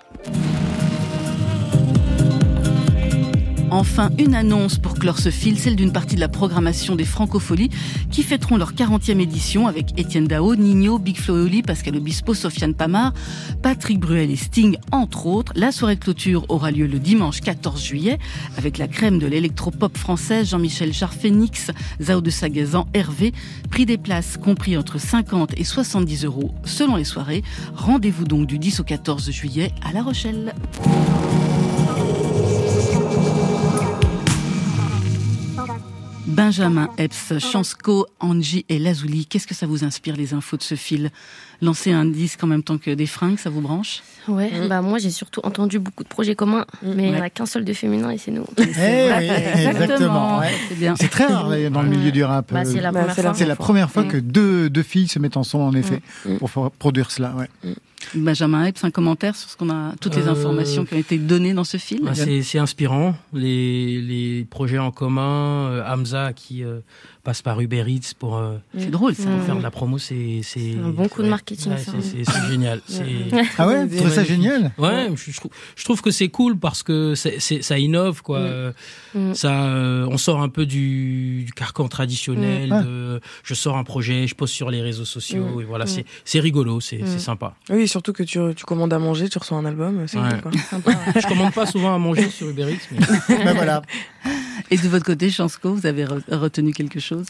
Enfin, une annonce pour clore ce fil, celle d'une partie de la programmation des Francopholies qui fêteront leur 40e édition avec Étienne Dao, Nino, Big Flo et Pascal Obispo, Sofiane Pamar, Patrick Bruel et Sting, entre autres. La soirée de clôture aura lieu le dimanche 14 juillet avec la crème de l'électropop française, Jean-Michel Jarre, Phoenix, Zao de Sagazan, Hervé. Prix des places compris entre 50 et 70 euros selon les soirées. Rendez-vous donc du 10 au 14 juillet à La Rochelle. Benjamin Epps, Chansco, Angie et Lazuli. Qu'est-ce que ça vous inspire les infos de ce fil? Lancer un disque en même temps que des fringues, ça vous branche Ouais, bah moi j'ai surtout entendu beaucoup de projets communs, mais il n'y en a qu'un seul de féminin et c'est nous. Eh oui, exactement. ouais, c'est bien. C'est très rare dans le milieu du rap. Bah, c'est la Euh, première fois. c'est la première fois Mm. que deux, deux filles se mettent ensemble, en effet, Mm. pour produire cela. Ouais. Benjamin Epps, un commentaire sur ce qu'on a, toutes les Euh, informations qui ont été données dans ce film Bah, c'est c'est inspirant, les, les projets en commun, euh, Hamza qui euh, passe par Uber Eats pour, euh, C'est drôle, ça. pour faire de la promo, c'est c'est un bon coup de marketing, ouais, ça. c'est- c'est c'est génial. c'est- *laughs* Ah ouais, trouvez ça génial? Ouais, je, je trouve, je trouve que c'est cool parce que c'est- c'est- ça innove quoi. Mm. Euh, Mm. Ça, euh, on sort un peu du, du carcan traditionnel. Mm. de, je sors un projet, je poste sur les réseaux sociaux Mm. et voilà, Mm. c'est c'est rigolo, c'est Mm. c'est sympa. Oui, surtout que tu, tu commandes à manger, tu reçois un album, c'est Ouais. cool, quoi. *laughs* *laughs* je commande pas souvent à manger sur Uber Eats, mais Ben voilà. Et de votre côté, Chansco, vous avez re- retenu quelque chose?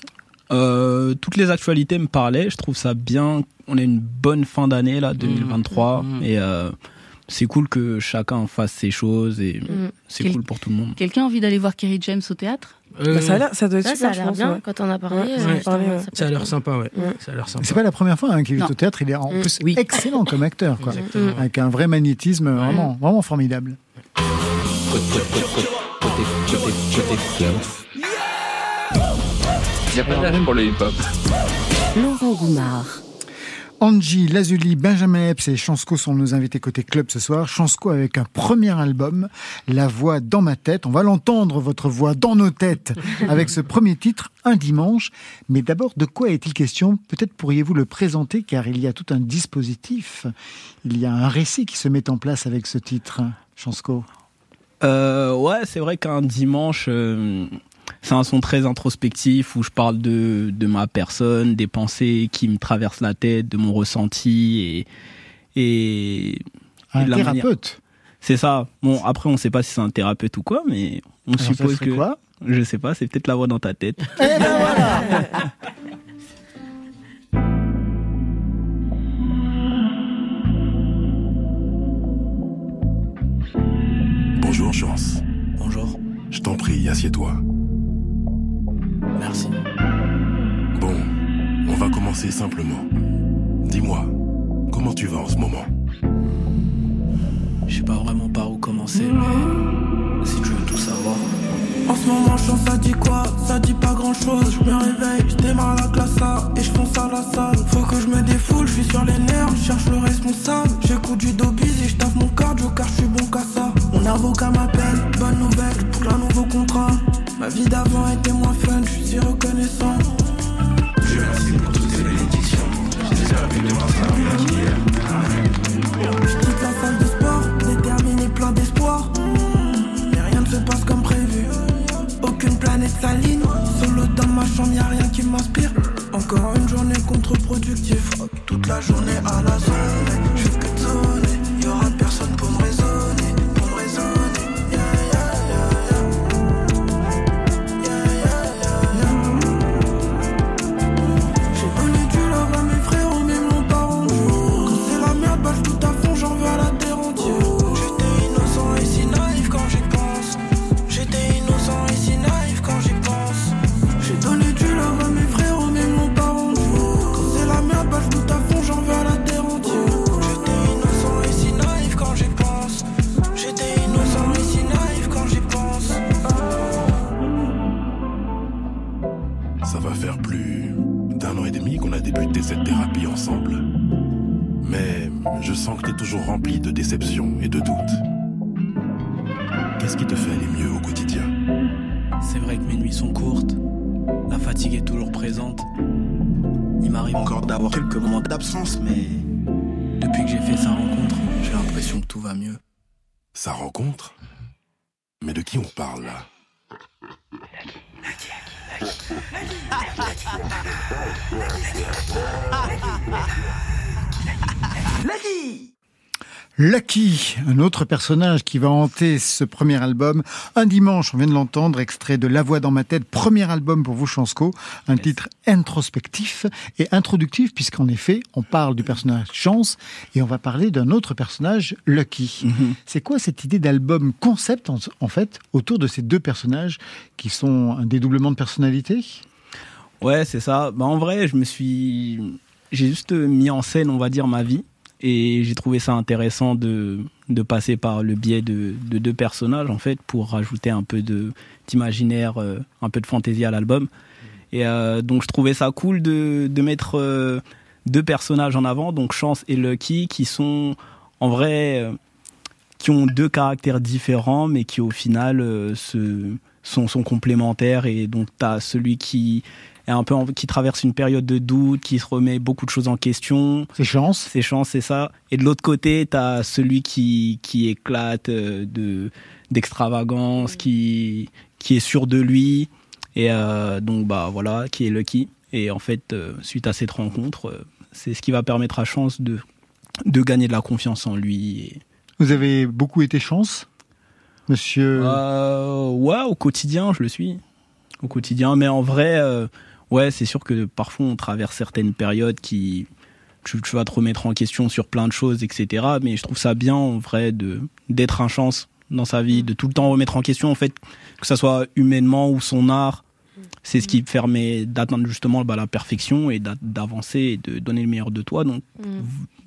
Euh, toutes les actualités me parlaient. Je trouve ça bien. On a une bonne fin d'année là, 2023, Mmh. et euh, c'est cool que chacun fasse ses choses et Mm. c'est cool pour tout le monde. Quelqu'un a envie d'aller voir Kerry James au théâtre? Euh, Bah, ça, a l'air- ça doit être super, ça a l'air bien ouais. quand on a parlé. Ouais, euh, ouais. ça a l'air sympa, ouais. Mm. Ça a l'air sympa. C'est pas la première fois hein, qu'il est au théâtre. Il est en Mm. plus Oui. excellent comme acteur, quoi. Exactement. *laughs* Avec un vrai magnétisme vraiment, vraiment formidable. Il n'y a pas d'âge pour le hip-hop. Laurent Goumard. Angie, Lazuli, Benjamin Epps et Chansco sont nos invités côté club ce soir. Chansco avec un premier album, La voix dans ma tête. On va l'entendre, votre voix dans nos têtes, *laughs* avec ce premier titre, Un dimanche. Mais d'abord, de quoi est-il question? Peut-être pourriez-vous le présenter, car il y a tout un dispositif. Il y a un récit qui se met en place avec ce titre, Chansco. Euh, ouais, c'est vrai qu'un dimanche, euh, c'est un son très introspectif où je parle de, de ma personne, des pensées qui me traversent la tête, de mon ressenti et, et, et Un de la manière- thérapeute. C'est ça. Bon, après, on sait pas si c'est un thérapeute ou quoi, mais on Alors, suppose que. quoi? Je sais pas, c'est peut-être la voix dans ta tête. Eh ben voilà *laughs* Bonjour, Chance. Bonjour, Je t'en prie, assieds-toi. merci. Bon, on va commencer simplement. Dis-moi, comment tu vas en ce moment? Je sais pas vraiment par où commencer, mais En ce moment, chance, ça dit quoi? Ça dit pas grand chose. Je me réveille, je démarre la classe A et je fonce à la salle. Faut que je me défoule, je suis sur les nerfs, je cherche le responsable. J'écoute du Dobby et je taffe mon cardio car je suis bon qu'à ça. Mon avocat m'appelle, bonne nouvelle pour un nouveau contrat. Ma vie d'avant était moins fun, je suis si reconnaissant. Je merci pour toutes ces bénédictions. J'espère que demain sera mieux chambre, y'a rien qui m'inspire. Encore une journée contre-productive. Toute la journée à la zone. Sens que t'es toujours rempli de déceptions et de doutes. Qu'est-ce qui te fait aller mieux au quotidien? C'est vrai que mes nuits sont courtes. La fatigue est toujours présente. Il m'arrive encore d'avoir quelques moments d'absence, mais depuis que j'ai fait sa rencontre, j'ai l'impression que tout va mieux. Sa rencontre? Mais de qui on parle là? Lucky, un autre personnage qui va hanter ce premier album. Un dimanche, on vient de l'entendre, extrait de La Voix dans ma tête, premier album pour vous, Chansco. Un titre introspectif et introductif, puisqu'en effet, on parle du personnage Chance et on va parler d'un autre personnage, Lucky. C'est quoi cette idée d'album concept, en, en fait, autour de ces deux personnages qui sont un dédoublement de personnalité? Ouais, c'est ça. Bah, en vrai, je me suis. J'ai juste mis en scène, on va dire, ma vie. Et j'ai trouvé ça intéressant de, de passer par le biais de, de deux personnages, en fait, pour rajouter un peu d'imaginaire, euh, un peu de fantaisie à l'album. Et euh, donc, je trouvais ça cool de, de mettre euh, deux personnages en avant, donc Chance et Lucky, qui sont en vrai. qui ont deux caractères différents, mais qui au final se, sont, sont complémentaires. Et donc, tu as celui qui un peu en- qui traverse une période de doute, qui se remet beaucoup de choses en question. C'est chance. C'est chance, c'est ça. Et de l'autre côté, tu as celui qui, qui éclate euh, de d'extravagance, qui, qui est sûr de lui. Et euh, donc, bah voilà, qui est Lucky. Et en fait, euh, suite à cette rencontre, euh, c'est ce qui va permettre à Chance de, de gagner de la confiance en lui. Et, Vous avez beaucoup été chance, monsieur? Ouais, au quotidien, je le suis. Au quotidien, mais en vrai, ouais, c'est sûr que parfois on traverse certaines périodes qui. Tu, tu vas te remettre en question sur plein de choses, etc. Mais je trouve ça bien, en vrai, de d'être un chance dans sa vie, de tout le temps remettre en question, en fait, que ça soit humainement ou son art. C'est ce qui permet d'atteindre justement bah, la perfection et d'a- d'avancer et de donner le meilleur de toi. Donc,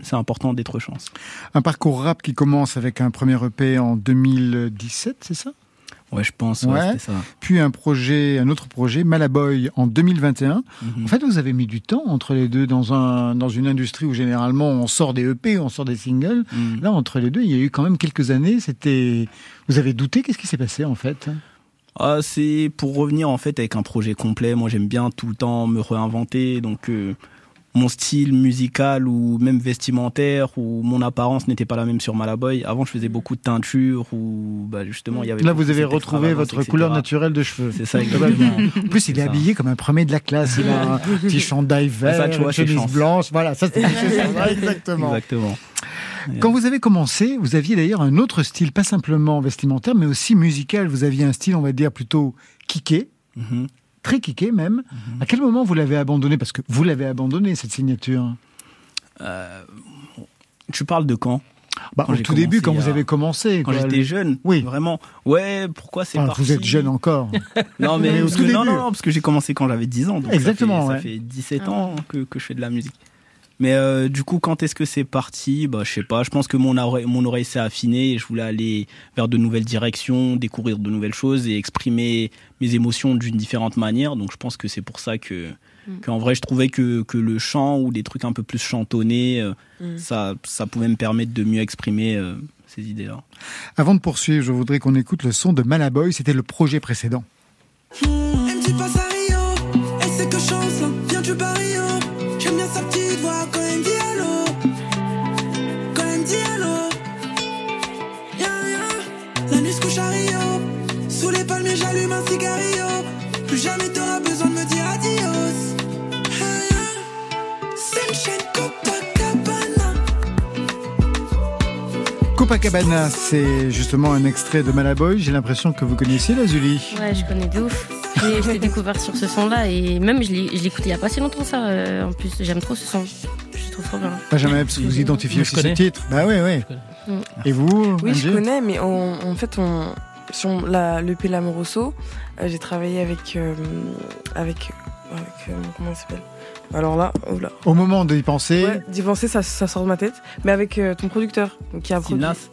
c'est important d'être chance. Un parcours rap qui commence avec un premier EP en 2017, c'est ça? Ouais, je pense, ouais, ça. Puis un projet, un autre projet, Malaboy, en 2021. Mhm. En fait, vous avez mis du temps entre les deux dans un dans une industrie où généralement on sort des EP, on sort des singles. Mhm. Là, entre les deux, il y a eu quand même quelques années. C'était, vous avez douté Qu'est-ce qui s'est passé en fait? Ah, c'est pour revenir en fait avec un projet complet. Moi, j'aime bien tout le temps me réinventer. Donc, euh, mon style musical ou même vestimentaire ou mon apparence n'était pas la même sur Malaboy. Avant, je faisais beaucoup de teinture ou bah, justement, il y avait. Là, vous avez retrouvé votre etc. couleur naturelle de cheveux. C'est ça, Globalement. exactement. En plus, il est habillé comme un premier de la classe. Il a un *laughs* petit chandail vert, Ça, tu vois, une chemise blanche. Voilà, ça, c'est *laughs* exactement. Exactement. Quand vous avez commencé, vous aviez d'ailleurs un autre style, pas simplement vestimentaire, mais aussi musical. Vous aviez un style, on va dire, plutôt kické, Mhm. Très kické même. À quel moment vous l'avez abandonné? Parce que vous l'avez abandonné, cette signature. Euh, tu parles de quand? Bah, au tout début, quand vous avez commencé. Quand j'étais jeune, Oui. vraiment. Ouais, pourquoi c'est Enfin, parti? vous êtes jeune encore. *laughs* Non, mais, Mais au parce tout que- non, début. non, parce que j'ai commencé quand j'avais 10 ans. donc Exactement, Ça ouais. fait, ça fait 17 ans que, que je fais de la musique. Mais euh, du coup, quand est-ce que c'est parti? Bah, je sais pas. Je pense que mon oreille, mon oreille s'est affinée et je voulais aller vers de nouvelles directions, découvrir de nouvelles choses et exprimer mes émotions d'une différente manière. Donc, je pense que c'est pour ça que, Mm. qu'en vrai, je trouvais que, que le chant ou des trucs un peu plus chantonnés, euh, Mm. ça, ça pouvait me permettre de mieux exprimer euh, ces idées-là. Avant de poursuivre, je voudrais qu'on écoute le son de Malaboy. C'était le projet précédent. Elle me dit passe à Rio, elle sait que chance là, vient du barrio. J'aime bien sa petite voix quand elle me dit allô. Quand elle me dit allô. Ya, ya. La nuit se couche à Rio, sous les palmiers j'allume un cigarillo. Plus jamais t'auras besoin de me dire adios. Ya, ya. Sunshine Copacabana. C'est justement un extrait de Malaboy. J'ai l'impression que vous connaissiez la Zuli. Ouais, je connais de ouf. J'ai- Je l'ai découvert sur ce son-là et même je écouté il y a pas si longtemps ça. euh, en plus, j'aime trop ce son. Je trouve trop bien. Benjamin Epps, vous identifiez Moi, je aussi ce titre Bah oui, oui. Et vous Oui, je connais, mais on- en fait, on, sur la, l'EP Lamoroso, euh, j'ai travaillé avec. euh, avec, avec euh, comment il s'appelle? Alors là, oula. Au moment d'y penser, Ouais, d'y penser, ça, ça sort de ma tête. Mais avec euh, ton producteur, qui a produit. Silas,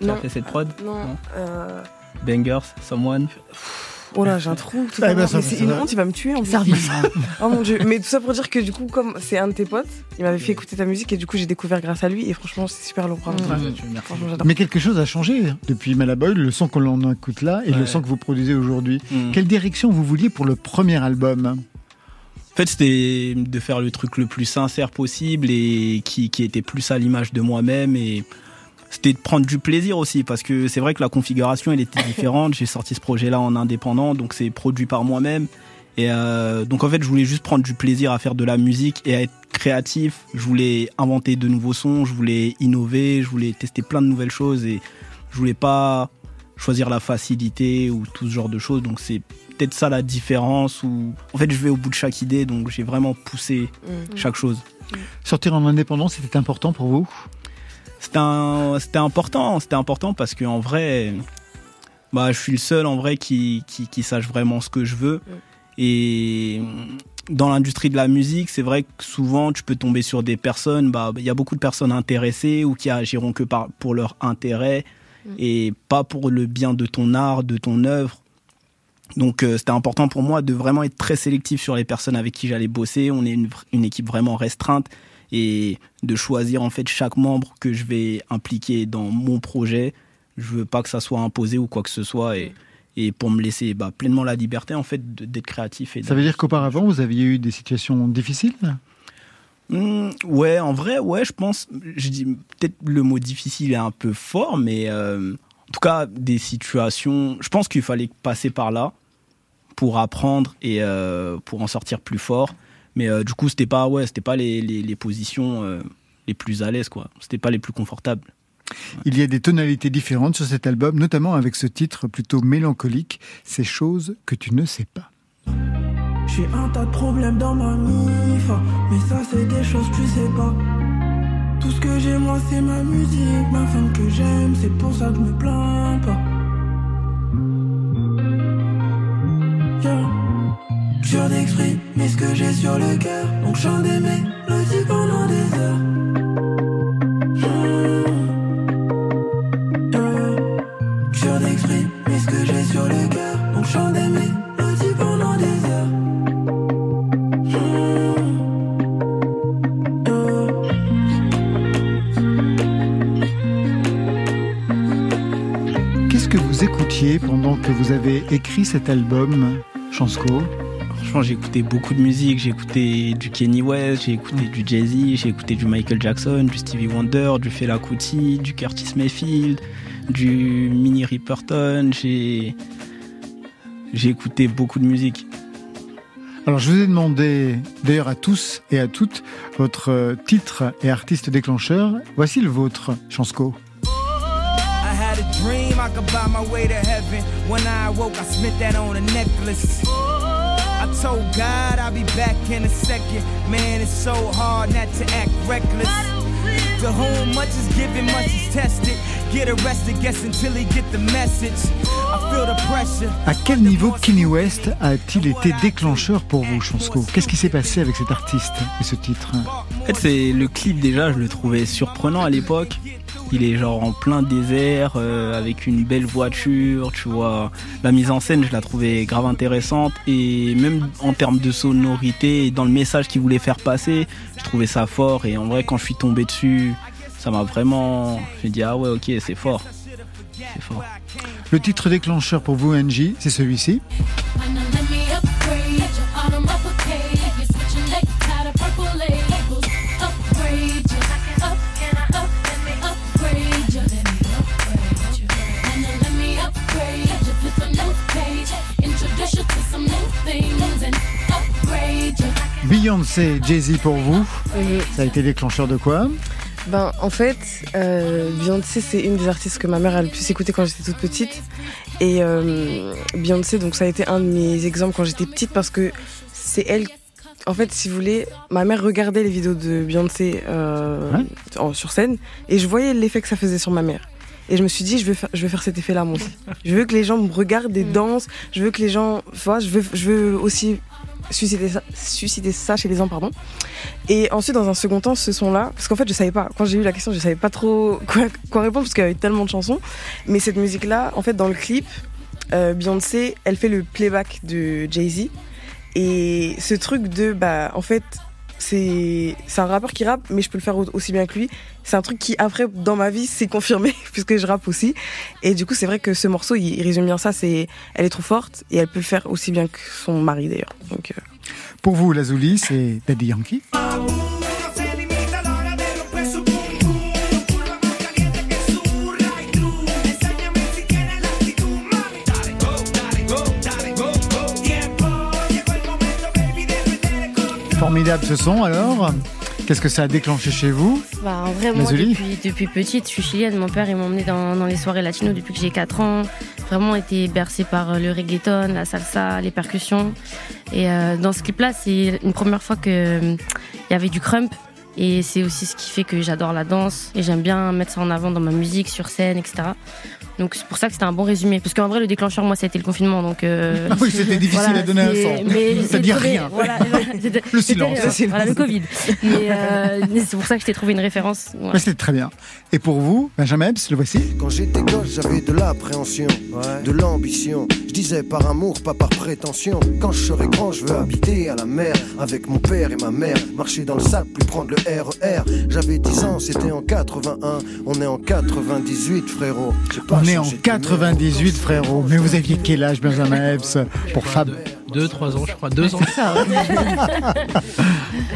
qui a Non, fait cette prod? Non. euh, Bangers, Someone? Oh là, j'ai un trou. Tout Ah, à l'heure. ça- mais c'est une honte, il va me tuer en plus. *laughs* Oh mon dieu. Mais tout ça pour dire que du coup, comme c'est un de tes potes, il m'avait fait écouter ta musique et du coup, j'ai découvert grâce à lui et franchement, c'est super lourd. bravo. Franchement, j'adore. Mais quelque chose a changé depuis Malaboy, le son qu'on en écoute là et le Ouais. son que vous produisez aujourd'hui. Mm. Quelle direction vous vouliez pour le premier album? En fait, c'était de faire le truc le plus sincère possible et qui, qui était plus à l'image de moi-même. Et c'était de prendre du plaisir aussi parce que c'est vrai que la configuration, elle était différente. J'ai sorti ce projet-là en indépendant, donc c'est produit par moi-même. Et euh, donc en fait, je voulais juste prendre du plaisir à faire de la musique et à être créatif. Je voulais inventer de nouveaux sons, je voulais innover, je voulais tester plein de nouvelles choses et je voulais pas choisir la facilité ou tout ce genre de choses. Donc c'est peut-être ça la différence où en fait je vais au bout de chaque idée donc j'ai vraiment poussé Mm. chaque chose. Sortir en indépendant, c'était important pour vous? C'était important, c'était important parce que en vrai bah je suis le seul en vrai qui qui, qui sache vraiment ce que je veux et dans l'industrie de la musique, c'est vrai que souvent tu peux tomber sur des personnes, bah il y a beaucoup de personnes intéressées ou qui agiront que par, pour leur intérêt et pas pour le bien de ton art, de ton œuvre. Donc euh, c'était important pour moi de vraiment être très sélectif sur les personnes avec qui j'allais bosser. On est une équipe vraiment restreinte et de choisir en fait chaque membre que je vais impliquer dans mon projet. Je veux pas que ça soit imposé ou quoi que ce soit et, et pour me laisser bah, pleinement la liberté en fait d'être créatif. Et Ça veut dire qu'auparavant, vous aviez eu des situations difficiles? Hmm, ouais, en vrai, ouais, je pense. Je dis peut-être le mot difficile est un peu fort, mais euh, en tout cas des situations. Je pense qu'il fallait passer par là pour apprendre et euh, pour en sortir plus fort. Mais euh, du coup, c'était pas ouais, c'était pas les, les, les positions euh, les plus à l'aise quoi. C'était pas les plus confortables. Il y a des tonalités différentes sur cet album, notamment avec ce titre plutôt mélancolique, Ces choses que tu ne sais pas. J'ai un tas de problèmes dans ma mif, mais ça c'est des choses tu sais pas. Tout ce que j'ai moi c'est ma musique, ma femme que j'aime, c'est pour ça que je me plains pas. Yeah. Dur d'exprimer ce que j'ai sur le cœur, donc chante des mélodies pendant des heures. Mm. Yeah. Dur d'exprimer ce que j'ai sur le cœur, donc chante des mélodies pendant des heures. Qu'est-ce que vous écoutiez pendant que vous avez écrit cet album, Chansco? Franchement, j'ai écouté beaucoup de musique. J'ai écouté du Kenny West, j'ai écouté du Jay-Z, j'ai écouté du Michael Jackson, du Stevie Wonder, du Fela Kuti, du Curtis Mayfield, du Minnie Riperton. J'ai j'ai écouté beaucoup de musique. Alors je vous ai demandé d'ailleurs à tous et à toutes votre euh, titre et artiste déclencheur. Voici le vôtre, Chansco. I had a dream I could buy my way to heaven. When I awoke, I spent that on a necklace. Told God I'll be back in a second. Man, it's so hard not to act reckless. To whom much is given, much is tested. Get arrested, guess until he get the message. I feel the pressure. À quel niveau Kenny West a-t-il été déclencheur pour vous, Chansco? Qu'est-ce qui s'est passé avec cet artiste et ce titre? En fait, c'est le clip déjà, je le trouvais surprenant à l'époque. Il est genre en plein désert, euh, avec une belle voiture, tu vois. La mise en scène, je la trouvais grave intéressante. Et même en termes de sonorité et dans le message qu'il voulait faire passer, je trouvais ça fort. Et en vrai, quand je suis tombé dessus, ça m'a vraiment... Je me dit, ah ouais, ok, c'est fort. C'est fort. Le titre déclencheur pour vous, Angie, c'est celui-ci. Beyoncé, Jay-Z pour vous. Ça a été déclencheur de quoi Ben, en fait, euh, Beyoncé, c'est une des artistes que ma mère a le plus écouté quand j'étais toute petite. Et euh, Beyoncé, donc ça a été un de mes exemples quand j'étais petite parce que c'est elle. En fait, si vous voulez, ma mère regardait les vidéos de Beyoncé euh, en- sur scène et je voyais l'effet que ça faisait sur ma mère. Et je me suis dit, je vais faire, je vais faire cet effet-là, moi aussi. Je veux que les gens me regardent et dansent. Je veux que les gens, tu vois, je veux, je veux aussi susciter ça, ça chez les gens, pardon. Et ensuite, dans un second temps, ce son-là, parce qu'en fait, je savais pas, quand j'ai eu la question, je savais pas trop quoi, quoi répondre parce qu'il y avait tellement de chansons. Mais cette musique-là, en fait, dans le clip, euh, Beyoncé, elle fait le playback de Jay-Z. Et ce truc de, bah, en fait, c'est un rappeur qui rappe, mais je peux le faire au- aussi bien que lui. C'est un truc qui, après, dans ma vie, s'est confirmé, *laughs* puisque je rappe aussi. Et du coup, c'est vrai que ce morceau, il, résume bien ça. C'est, elle est trop forte et elle peut le faire aussi bien que son mari, d'ailleurs. Euh, Pour vous, Lazuli, c'est Daddy Yankee. Formidable ce son alors. Qu'est-ce que ça a déclenché chez vous Bah, en vrai, moi, Lazuli depuis, depuis petite, je suis chilienne. Mon père, il m'a emmené dans, dans les soirées latino depuis que j'ai 4 ans. Vraiment été bercé par euh, le reggaeton, la salsa, les percussions. Et euh, dans ce clip-là, c'est une première fois que euh, y avait du crump. Et c'est aussi ce qui fait que j'adore la danse. Et j'aime bien mettre ça en avant dans ma musique, sur scène, etc. Donc c'est pour ça que c'était un bon résumé. Parce qu'en vrai, le déclencheur, moi, c'était le confinement. Donc, euh, Ah oui, c'était difficile à donner un son. mais Ça dit trouvé- rien. voilà, Le silence. euh, Voilà, le Covid. Mais, euh, mais c'est pour ça que je t'ai trouvé une référence. Voilà. Mais C'était très bien. Et pour vous, Benjamin Epps, le voici Quand j'étais gosse, j'avais de l'appréhension, de l'ambition. Je disais par amour, pas par prétention. Quand je serai grand, je veux habiter à la mer avec mon père et ma mère. Marcher dans le sable, puis prendre le RER. J'avais 10 ans, c'était en 81. On est en 98, frérot. Pas On est en changé de 98, frérot. Mais vous aviez quel âge, Benjamin Epps, pour Fab Deux, trois ans, je crois. Deux ans. *laughs*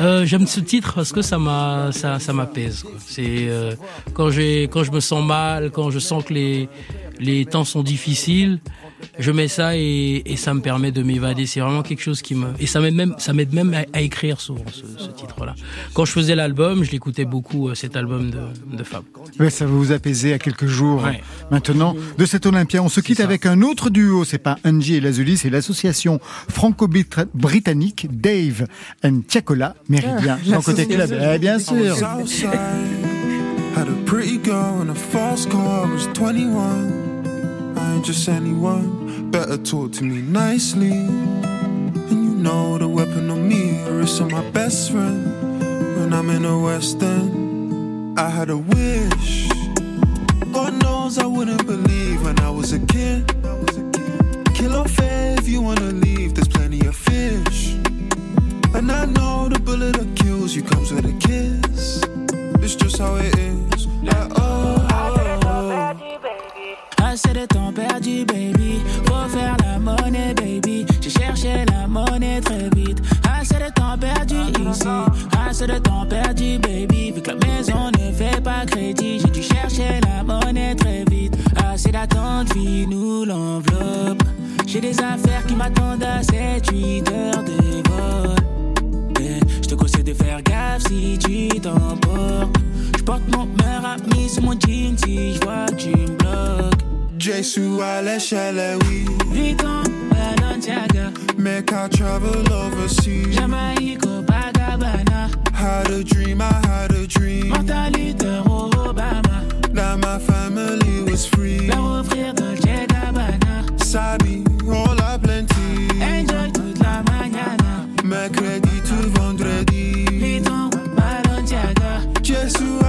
Euh, J'aime ce titre parce que ça m'a, ça, ça m'apaise. C'est euh, quand j'ai, quand je me sens mal, quand je sens que les les temps sont difficiles, je mets ça et, et ça me permet de m'évader. C'est vraiment quelque chose qui me et ça m'aide même, ça m'aide même à, à écrire souvent ce, ce titre-là. Quand je faisais l'album, je l'écoutais beaucoup euh, cet album de, de Fab. Ouais, ça va vous apaiser à quelques jours Ouais. maintenant de cet Olympia. On se quitte avec un autre duo. C'est pas Angie et Lazuli, c'est l'association franco-britannique Dave and Tiakola Méridien. Ah, côté club. Eh, bien sûr. Had a pretty girl in a car, I was 21. Just anyone, better talk to me nicely. And you know the weapon on me, it's on my best friend. When I'm in the West End, I had a wish. God knows I wouldn't believe when I was a kid. Kill fair if you wanna leave, there's plenty of fish. And I know the bullet that kills you comes with a kiss. It's just how it is. Like, oh, Assez de temps perdu, baby. Faut faire la monnaie, baby. J'ai cherché la monnaie très vite. Assez de temps perdu ici. Assez de temps perdu, baby. Vu que la maison ne fait pas crédit, j'ai dû chercher la monnaie très vite. Assez d'attente, vie nous l'enveloppe. J'ai des affaires qui m'attendent à 7-8 heures de vol. Je te conseille de faire gaffe si tu t'emportes. Je porte mon meilleur ami sur mon jean si je vois que tu me bloques. Jesu à l'échelle, eh oui. Vuitton, Balenciaga. Make I travel overseas. Jamaïque, Copacabana. Had a dream, I had a dream. Luther, Obama. That my family was free. Leur offrir Dolce Gabbana. Sabi, all a plenty. Enjoy toute la mañana. Mercredi to vendredi. Vuitton, Balenciaga. Jesu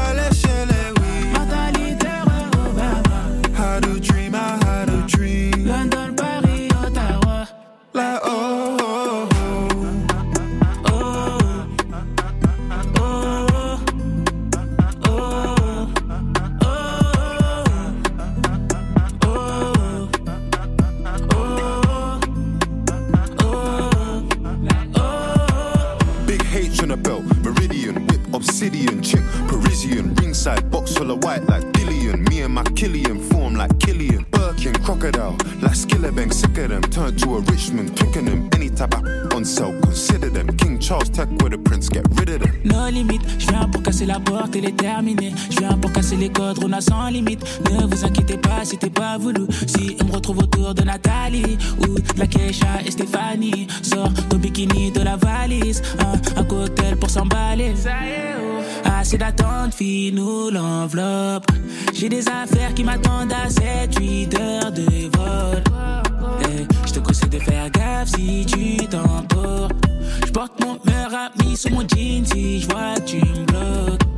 full of white like Dillian. Me and my Killian form like Killian. Birkin, crocodile, like Skillebank, sick of them. Turn to a Richmond, picking them. Any type of on sale, consider them. King Charles, tech with the prince, get rid of them. No limite, je viens pour casser la porte, elle est terminée. Je viens pour casser les codes, on a sans limite. Ne vous inquiétez pas, c'était pas voulu. Si on me retrouve autour de Nathalie ou de la Keisha et Stéphanie, sors ton bikini de la valise. Un, un cocktail pour s'emballer. Assez d'attente, fille, nous l'enveloppe. J'ai des affaires qui m'attendent à 7-8 heures de vol. Eh, je te conseille de faire gaffe si tu t'emportes. Je porte mon meilleur ami sous mon jean si je vois tu me bloques.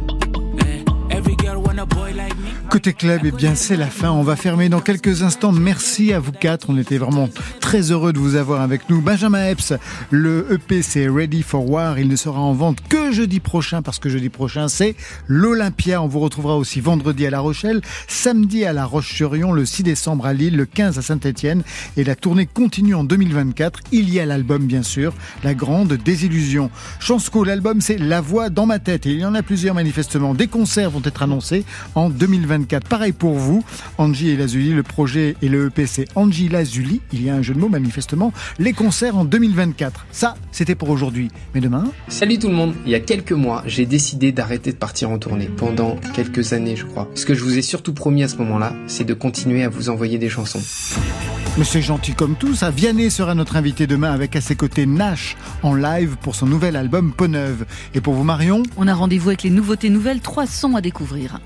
Côté club, eh bien c'est la fin. On va fermer dans quelques instants. Merci à vous quatre. On était vraiment très heureux de vous avoir avec nous. Benjamin Epps, le EP c'est Ready for War. Il ne sera en vente que jeudi prochain parce que jeudi prochain c'est l'Olympia. On vous retrouvera aussi vendredi à La Rochelle, samedi à La Roche-sur-Yon, le 6 décembre à Lille, le 15 à Saint-Étienne et la tournée continue en 2024. Il y a l'album bien sûr, La Grande Désillusion. Chansco, l'album c'est La Voix dans ma tête il y en a plusieurs manifestement. Des concerts vont être annoncés en 2024. Pareil pour vous, Angie et Lazuli, le projet et le EP c'est Angie Lazuli. Il y a un jeu de mots manifestement. Les concerts en 2024. Ça, c'était pour aujourd'hui. Mais demain, Salut tout le monde, il y a quelques mois, j'ai décidé d'arrêter de partir en tournée, pendant quelques années je crois. Ce que je vous ai surtout promis à ce moment-là, c'est de continuer à vous envoyer des chansons. Mais c'est gentil comme tout ça. Vianney sera notre invité demain avec à ses côtés Nash en live pour son nouvel album Peau Neuve. Et pour vous Marion? On a rendez-vous avec les nouveautés nouvelles, trois sons à découvrir.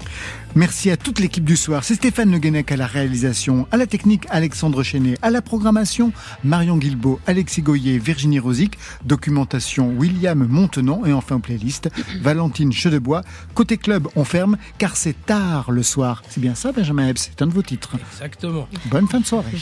Merci à toute l'équipe du soir. C'est Stéphane Le Guenec à la réalisation, à la technique Alexandre Chenet, à la programmation Marion Guilbault, Alexis Goyer, Virginie Rosic, documentation William Montenant et enfin en playlist *clears throat* Valentine Chedebois. Côté club, on ferme car c'est tard le soir. C'est bien ça Benjamin Epps, c'est un de vos titres. Exactement. Bonne fin de soirée. *laughs*